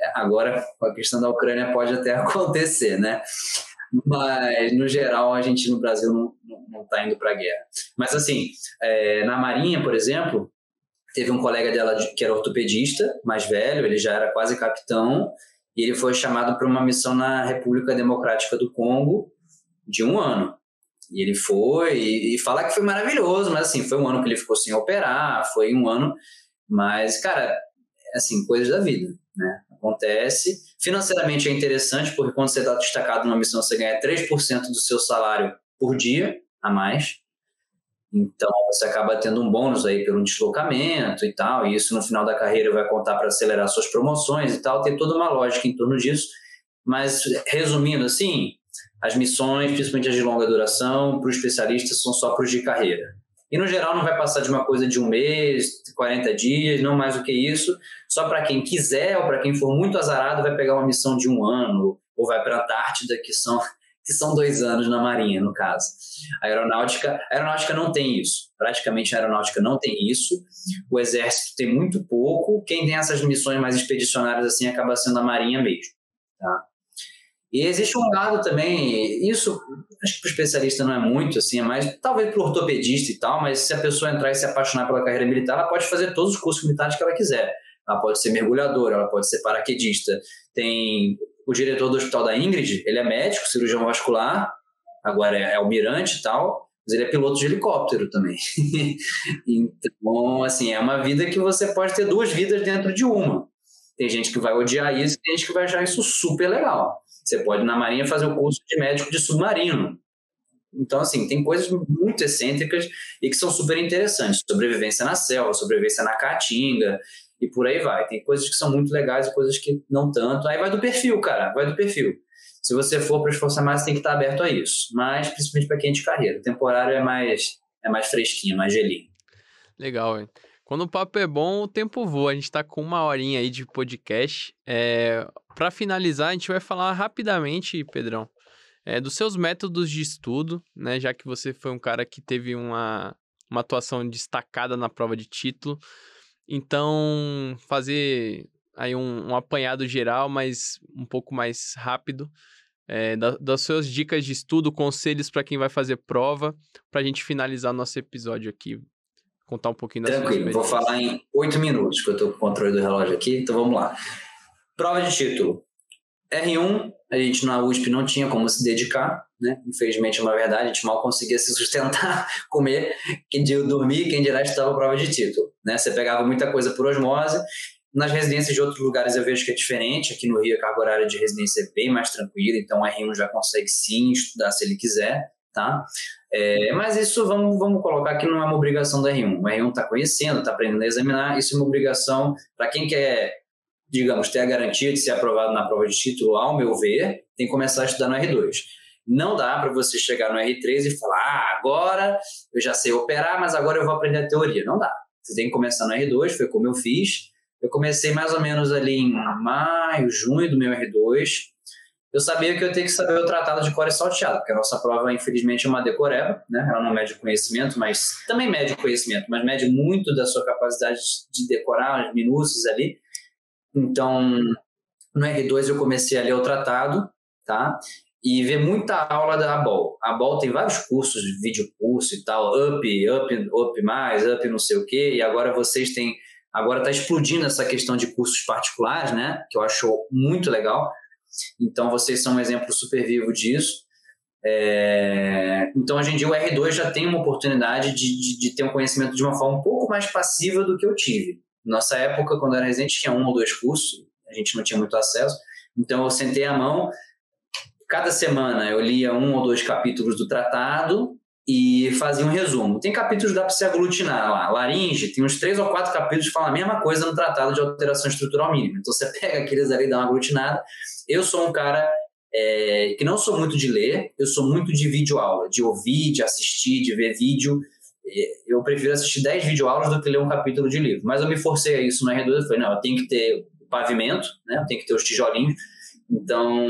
É, agora, com a questão da Ucrânia pode até [LAUGHS] acontecer, né? Mas, no geral, a gente no Brasil não está indo para a guerra. Mas, assim, é, na Marinha, por exemplo, teve um colega dela que era ortopedista, mais velho, ele já era quase capitão, e ele foi chamado para uma missão na República Democrática do Congo de um ano. E ele foi, e, e fala que foi maravilhoso, mas assim, foi um ano que ele ficou sem operar, foi um ano, mas, cara, assim, coisas da vida, né? Acontece. Financeiramente é interessante, porque quando você está destacado numa missão, você ganha 3% do seu salário por dia a mais. Então, você acaba tendo um bônus aí pelo deslocamento e tal, e isso no final da carreira vai contar para acelerar suas promoções e tal, tem toda uma lógica em torno disso. Mas, resumindo assim, as missões, principalmente as de longa duração, para os especialistas são só para os de carreira. E, no geral, não vai passar de uma coisa de um mês, 40 dias, não mais do que isso. Só para quem quiser ou para quem for muito azarado, vai pegar uma missão de um ano, ou vai para a Antártida, que são [LAUGHS] que são dois anos na Marinha, no caso. A aeronáutica, a aeronáutica não tem isso. Praticamente a aeronáutica não tem isso. O exército tem muito pouco. Quem tem essas missões mais expedicionárias assim acaba sendo a Marinha mesmo. Tá? E existe um lado também, isso acho que para o especialista não é muito, assim, é mais talvez para o ortopedista e tal, mas se a pessoa entrar e se apaixonar pela carreira militar, ela pode fazer todos os cursos militares que ela quiser. Ela pode ser mergulhadora, ela pode ser paraquedista. Tem o diretor do hospital da Ingrid, ele é médico, cirurgião vascular, agora é, almirante e tal, mas ele é piloto de helicóptero também. [LAUGHS] então, assim, é uma vida que você pode ter duas vidas dentro de uma. Tem gente que vai odiar isso, tem gente que vai achar isso super legal. Você pode na Marinha fazer o curso de médico de submarino. Então, assim, tem coisas muito excêntricas e que são super interessantes. Sobrevivência na selva, sobrevivência na caatinga e por aí vai. Tem coisas que são muito legais e coisas que não tanto. Aí vai do perfil, cara, vai do perfil. Se você for para esforçar mais, tem que estar aberto a isso. Mas, principalmente para quem é de carreira. O temporário é mais, é mais fresquinho, mais gelinho. Legal, hein? Quando o papo é bom, o tempo voa. A gente está com uma horinha aí de podcast. É... Para finalizar, a gente vai falar rapidamente, Pedrão, é, dos seus métodos de estudo, né? Já que você foi um cara que teve uma, uma atuação destacada na prova de título. Então, fazer aí um, um apanhado geral, mas um pouco mais rápido, é, da, das suas dicas de estudo, conselhos para quem vai fazer prova, para a gente finalizar nosso episódio aqui. Contar um pouquinho da Tranquilo, vou falar em oito minutos, que eu estou com o controle do relógio aqui, então vamos lá. Prova de título. R1, a gente na USP não tinha como se dedicar, né? Infelizmente é uma verdade, a gente mal conseguia se sustentar, [LAUGHS] comer, quem dia dormir, quem dirá estava prova de título, né? Você pegava muita coisa por osmose. Nas residências de outros lugares eu vejo que é diferente. Aqui no Rio a carga horária de residência é bem mais tranquila, então o R1 já consegue sim estudar se ele quiser, tá? É, mas isso vamos, vamos colocar que não é uma obrigação do R1. O R1 está conhecendo, está aprendendo a examinar, isso é uma obrigação para quem quer digamos, ter a garantia de ser aprovado na prova de título, ao meu ver, tem que começar a estudar no R2. Não dá para você chegar no R3 e falar, ah, agora eu já sei operar, mas agora eu vou aprender a teoria. Não dá. Você tem que começar no R2, foi como eu fiz. Eu comecei mais ou menos ali em maio, junho do meu R2. Eu sabia que eu tenho que saber o tratado de core salteado, porque a nossa prova, infelizmente, é uma decoreba, né? Ela não mede conhecimento, mas também mede conhecimento, mas mede muito da sua capacidade de decorar as minúcias ali. Então, no R2 eu comecei a ler o tratado, tá? E ver muita aula da ABOL. A ABOL tem vários cursos, vídeo curso e tal, up, up, up mais, up não sei o quê, e agora vocês têm, agora está explodindo essa questão de cursos particulares, né? Que eu acho muito legal. Então, vocês são um exemplo super vivo disso. É... Então, hoje em dia, o R2 já tem uma oportunidade de, de, de ter um conhecimento de uma forma um pouco mais passiva do que eu tive. Nossa época, quando era residente, tinha um ou dois cursos, a gente não tinha muito acesso. Então eu sentei a mão, cada semana eu lia um ou dois capítulos do tratado e fazia um resumo. Tem capítulos que dá para se aglutinar lá. Laringe, tem uns três ou quatro capítulos que falam a mesma coisa no tratado de alteração estrutural mínima. Então você [LAUGHS] pega aqueles ali e dá uma aglutinada. Eu sou um cara é, que não sou muito de ler, eu sou muito de vídeo aula, de ouvir, de assistir, de ver vídeo eu prefiro assistir 10 videoaulas do que ler um capítulo de livro. Mas eu me forcei a isso no R2, eu falei, não, eu tenho que ter o pavimento, né? eu tenho que ter os tijolinhos. Então,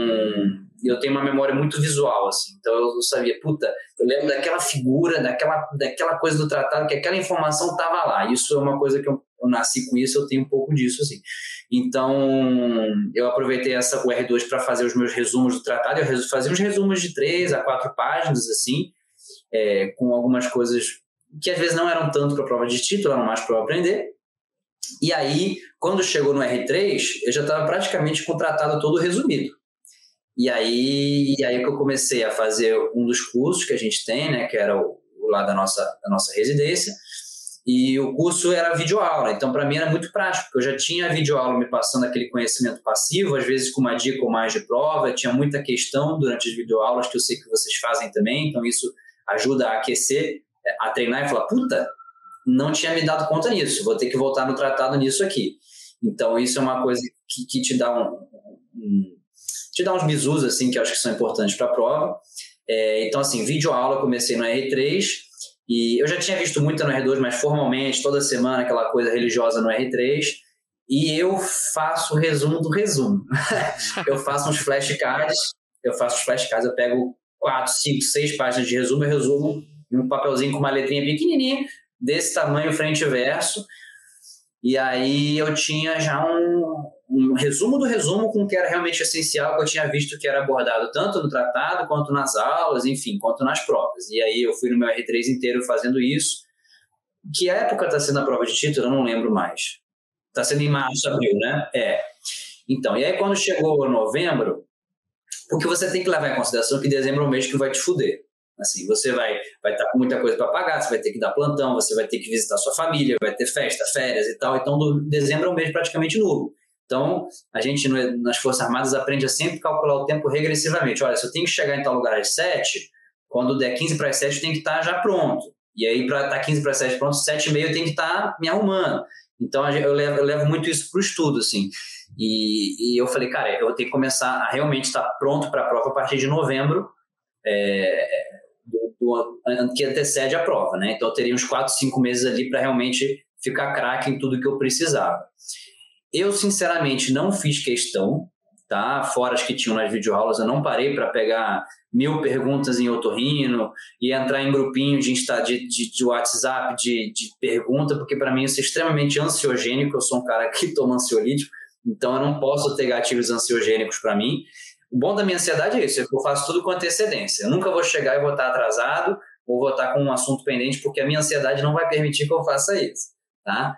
eu tenho uma memória muito visual, assim. Então eu sabia, puta, eu lembro daquela figura, daquela, daquela coisa do tratado, que aquela informação estava lá. Isso é uma coisa que eu, eu, nasci com isso, eu tenho um pouco disso, assim. Então eu aproveitei essa, o R2 para fazer os meus resumos do tratado. Eu fazia uns resumos de três a quatro páginas, assim, é, com algumas coisas que às vezes não eram tanto para prova de título, eram mais para eu aprender. E aí, quando chegou no R3, eu já estava praticamente com o tratado todo resumido. E aí, e aí que eu comecei a fazer um dos cursos que a gente tem, né, que era o, o lá da nossa, da nossa residência, e o curso era videoaula, então para mim era muito prático, porque eu já tinha a videoaula me passando aquele conhecimento passivo, às vezes com uma dica ou mais de prova, tinha muita questão durante as videoaulas que eu sei que vocês fazem também, então isso ajuda a aquecer, a treinar e falar, puta, não tinha me dado conta nisso, vou ter que voltar no tratado nisso aqui. Então isso é uma coisa que, que te dá um, um te dar uns bisus, assim, que eu acho que são importantes para a prova. É, então, assim, vídeo aula comecei no R3 e eu já tinha visto muito no R2, mas formalmente, toda semana, aquela coisa religiosa no R3. E eu faço o resumo do resumo. [LAUGHS] eu faço uns flashcards, eu faço os flashcards, eu pego quatro, cinco, seis páginas de resumo, eu resumo um papelzinho com uma letrinha pequenininha, desse tamanho, frente e verso. E aí eu tinha já um, um resumo do resumo com o que era realmente essencial, que eu tinha visto que era abordado tanto no tratado, quanto nas aulas, enfim, quanto nas provas. E aí eu fui no meu R3 inteiro fazendo isso. Que época está sendo a prova de título? Eu não lembro mais. Está sendo em março, abril, né? É. Então, e aí quando chegou novembro, porque você tem que levar em consideração que dezembro é o mês que vai te fuder. Assim, você vai vai estar tá com muita coisa para pagar, você vai ter que dar plantão, você vai ter que visitar sua família, vai ter festa, férias e tal. Então, dezembro é um mês praticamente nulo. Então, a gente nas Forças Armadas aprende a sempre calcular o tempo regressivamente. Olha, se eu tenho que chegar em tal lugar às 7, quando der 15 para as 7, eu tenho que estar já pronto. E aí, para estar 15 para as 7 pronto, 7 e meia eu tenho que estar me arrumando. Então, eu levo, eu levo muito isso para o estudo, assim. E, e, eu falei, cara, eu vou ter que começar a realmente estar pronto para a prova a partir de novembro, é, do, que antecede a prova, né? Então, eu teria uns 4, 5 meses ali para realmente ficar craque em tudo que eu precisava. Eu, sinceramente, não fiz questão, tá? Fora as que tinham nas videoaulas, eu não parei para pegar mil perguntas em otorrino e entrar em grupinho de, de, de, de WhatsApp de, de pergunta, porque para mim isso é extremamente ansiogênico. Eu sou um cara que toma ansiolítico, então eu não posso ter gatilhos ansiogênicos para mim. O bom da minha ansiedade é isso, é eu faço tudo com antecedência. Eu nunca vou chegar e vou estar atrasado ou vou estar com um assunto pendente, porque a minha ansiedade não vai permitir que eu faça isso, tá?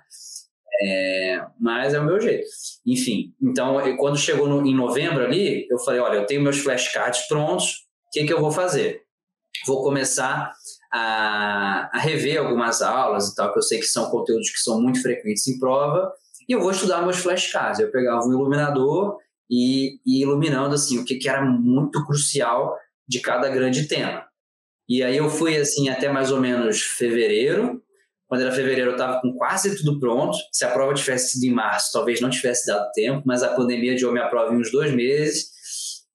É, mas é o meu jeito. Enfim, então quando chegou no, em novembro ali, eu falei: olha, eu tenho meus flashcards prontos, o que, que eu vou fazer? Vou começar a, a, rever algumas aulas e tal, que eu sei que são conteúdos que são muito frequentes em prova, e eu vou estudar meus flashcards. Eu pegava um iluminador e, e iluminando assim o que, que era muito crucial de cada grande tema. E aí eu fui assim até mais ou menos fevereiro, quando era fevereiro, eu estava com quase tudo pronto. Se a prova tivesse sido em março, talvez não tivesse dado tempo, mas a pandemia adiou minha prova em uns dois meses.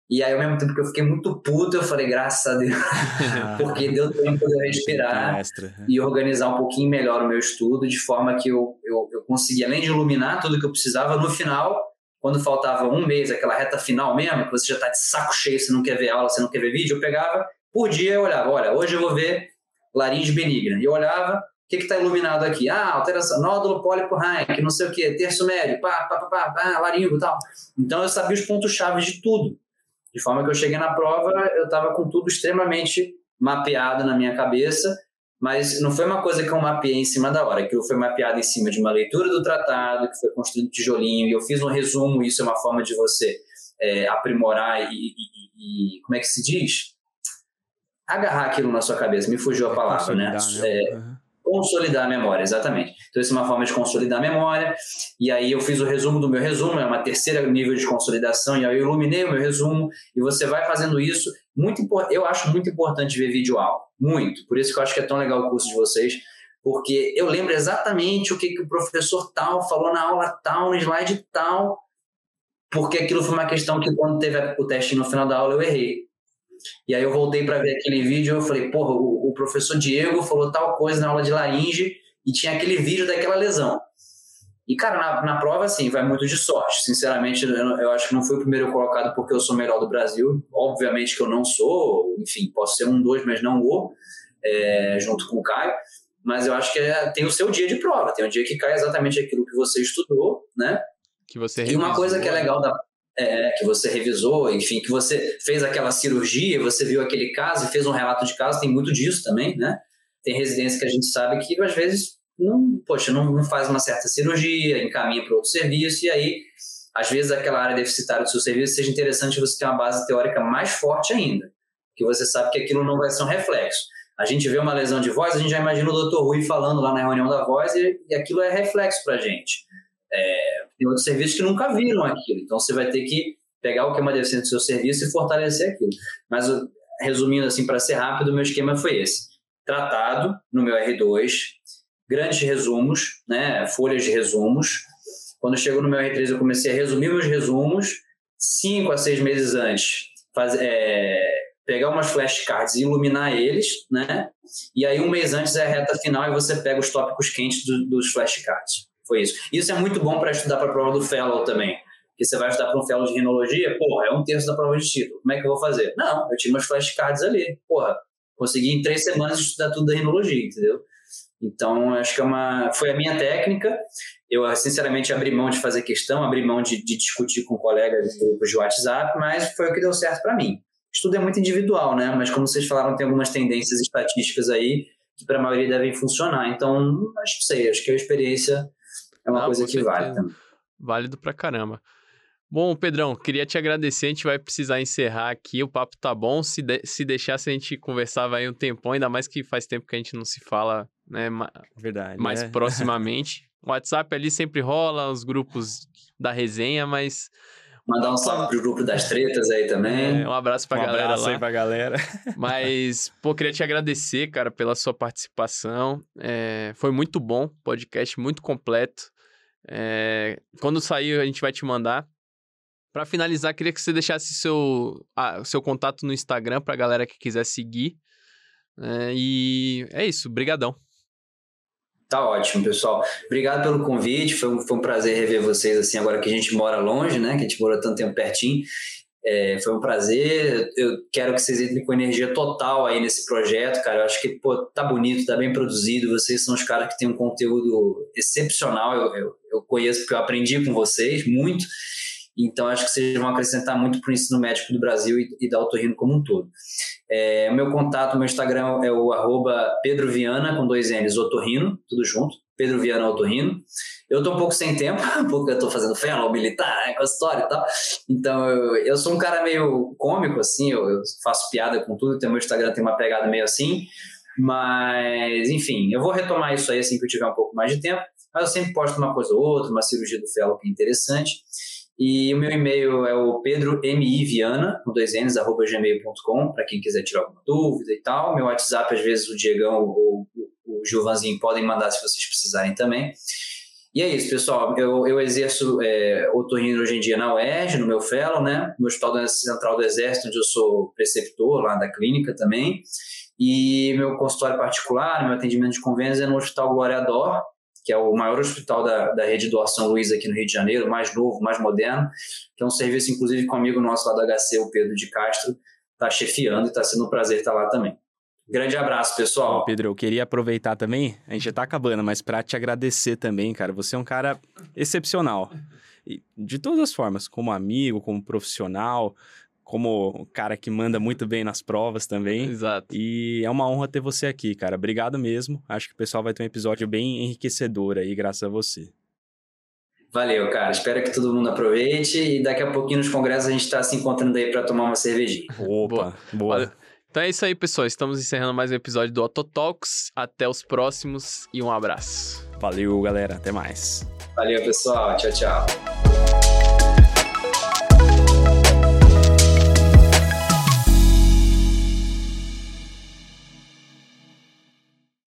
E aí, ao mesmo tempo que eu fiquei muito puto, eu falei, graças a Deus, [LAUGHS] porque deu tempo de eu respirar e organizar um pouquinho melhor o meu estudo, de forma que eu, eu, eu consegui, além de iluminar tudo que eu precisava, no final, quando faltava um mês, aquela reta final mesmo, que você já está de saco cheio, você não quer ver aula, você não quer ver vídeo, eu pegava, por dia eu olhava, olha, hoje eu vou ver laringe benigna. E eu olhava, o que está iluminado aqui? Ah, alteração, nódulo pólipo Rank, não sei o que, terço médio, pá, pá, pá, pá, pá laringo e tal. Então eu sabia os pontos-chave de tudo. De forma que eu cheguei na prova, eu estava com tudo extremamente mapeado na minha cabeça, mas não foi uma coisa que eu mapeei em cima da hora, aquilo foi mapeado em cima de uma leitura do tratado, que foi construído tijolinho, e eu fiz um resumo, isso é uma forma de você é, aprimorar e, e, e, como é que se diz? Agarrar aquilo na sua cabeça, me fugiu a palavra, né? né? É, uhum Consolidar a memória, exatamente. Então, isso é uma forma de consolidar a memória. E aí eu fiz o resumo do meu resumo, é uma terceira nível de consolidação, e aí eu iluminei o meu resumo, e você vai fazendo isso. Muito Eu acho muito importante ver vídeo aula. Muito. Por isso que eu acho que é tão legal o curso de vocês, porque eu lembro exatamente o que, que o professor tal falou na aula tal, no slide tal, porque aquilo foi uma questão que quando teve o teste no final da aula eu errei. E aí eu voltei para ver aquele vídeo e eu falei, porra, o, o, professor Diego falou tal coisa na aula de laringe e tinha aquele vídeo daquela lesão. E, cara, na, na prova, assim, vai muito de sorte. Sinceramente, eu, eu, acho que não fui o primeiro colocado porque eu sou o melhor do Brasil. Obviamente que eu não sou, enfim, posso ser um, dois, mas não vou, é, junto com o Caio. Mas eu acho que é, tem o seu dia de prova, tem um dia que cai exatamente aquilo que você estudou, né? Que você revisou. E uma coisa que é legal da. É, que você revisou, enfim, que você fez aquela cirurgia, você viu aquele caso e fez um relato de caso, tem muito disso também, né? Tem residência que a gente sabe que às vezes não, poxa, não, não faz uma certa cirurgia, encaminha para outro serviço, e aí, às vezes, aquela área deficitária do seu serviço seja interessante você ter uma base teórica mais forte ainda, que você sabe que aquilo não vai ser um reflexo. A gente vê uma lesão de voz, a gente já imagina o Dr. Rui falando lá na reunião da voz, e, e aquilo é reflexo para a gente. É, tem outros serviços que nunca viram aquilo, então você vai ter que pegar o que é uma deficiência do seu serviço e fortalecer aquilo. Mas, resumindo assim, para ser rápido, meu esquema foi esse. Tratado no meu R2, grandes resumos, né, folhas de resumos. Quando chegou no meu R3, eu comecei a resumir meus resumos cinco a seis meses antes. Faz, é, pegar umas flashcards e iluminar eles, né? E aí um mês antes é a reta final e você pega os tópicos quentes do, dos flashcards. Foi isso. Isso é muito bom para estudar para a prova do Fellow também. Porque você vai estudar para um Fellow de rinologia, porra, é um terço da prova de título. Como é que eu vou fazer? Não, eu tinha umas flashcards ali. Porra, consegui em três semanas estudar tudo da rinologia, entendeu? Então, acho que é uma, foi a minha técnica. Eu, sinceramente, abri mão de fazer questão, abri mão de, de discutir com colegas de grupos de WhatsApp, mas foi o que deu certo para mim. Estudo é muito individual, né? Mas, como vocês falaram, tem algumas tendências estatísticas aí que para a maioria devem funcionar. Então, acho que sei, acho que a experiência é uma coisa que certeza. vale também. Válido pra caramba. Bom, Pedrão, queria te agradecer. A gente vai precisar encerrar aqui. O papo tá bom. Se, de, se deixasse, a gente conversava aí um tempão, ainda mais que faz tempo que a gente não se fala né, Verdade, mais é. proximamente. [LAUGHS] o WhatsApp ali sempre rola, os grupos da resenha, mas. Mandar um salve pro grupo das tretas aí também. É, um abraço pra um galera. Um abraço lá. aí pra galera. [LAUGHS] Mas, pô, queria te agradecer, cara, pela sua participação. É, foi muito bom, podcast muito completo. É, quando sair, a gente vai te mandar. Para finalizar, queria que você deixasse seu, ah, seu contato no Instagram para a galera que quiser seguir. É, e é isso, brigadão. Tá ótimo, pessoal. Obrigado pelo convite. Foi um, foi um prazer rever vocês assim agora que a gente mora longe, né? Que a gente mora tanto tempo pertinho. É, foi um prazer. Eu quero que vocês entrem com energia total aí nesse projeto, cara. Eu acho que pô, tá bonito, tá bem produzido. Vocês são os caras que têm um conteúdo excepcional. Eu, eu, eu conheço porque eu aprendi com vocês muito. Então, acho que vocês vão acrescentar muito para o ensino médico do Brasil e, e da Autorrino como um todo. É, meu contato, meu Instagram é o arroba Pedro Viana, com dois N's, Otorrino, tudo junto, Pedro Viana Otorrino. Eu estou um pouco sem tempo, [LAUGHS] porque eu estou fazendo fellow militar, né, história e tal. Então, eu, eu sou um cara meio cômico, assim, eu, eu faço piada com tudo, então meu Instagram tem uma pegada meio assim. Mas, enfim, eu vou retomar isso aí assim que eu tiver um pouco mais de tempo. Mas eu sempre posto uma coisa ou outra, uma cirurgia do fellow que é interessante. E o meu e-mail é o pedromiviana, com dois N's, arroba gmail.com, para quem quiser tirar alguma dúvida e tal. Meu WhatsApp, às vezes, o Diegão ou o Gilvanzinho podem mandar se vocês precisarem também. E é isso, pessoal. Eu, eu exerço é, otorrino hoje em dia na UERJ, no meu fellow, né? No Hospital Central do Exército, onde eu sou preceptor lá da clínica também. E meu consultório particular, meu atendimento de convênios é no Hospital Glória Dor, que é o maior hospital da, da rede do São Luís aqui no Rio de Janeiro, mais novo, mais moderno, que é um serviço, inclusive, com um amigo nosso lá do HC, o Pedro de Castro, está chefiando e está sendo um prazer estar lá também. Grande abraço, pessoal. Pedro, eu queria aproveitar também, a gente já está acabando, mas para te agradecer também, cara. Você é um cara excepcional. E de todas as formas, como amigo, como profissional, como um cara que manda muito bem nas provas também. Exato. E é uma honra ter você aqui, cara. Obrigado mesmo. Acho que o pessoal vai ter um episódio bem enriquecedor aí, graças a você. Valeu, cara. Espero que todo mundo aproveite e daqui a pouquinho nos congressos a gente está se encontrando aí para tomar uma cervejinha. Opa, boa. boa. Então é isso aí, pessoal. Estamos encerrando mais um episódio do Autotalks. Até os próximos e um abraço. Valeu, galera. Até mais. Valeu, pessoal. Tchau, tchau.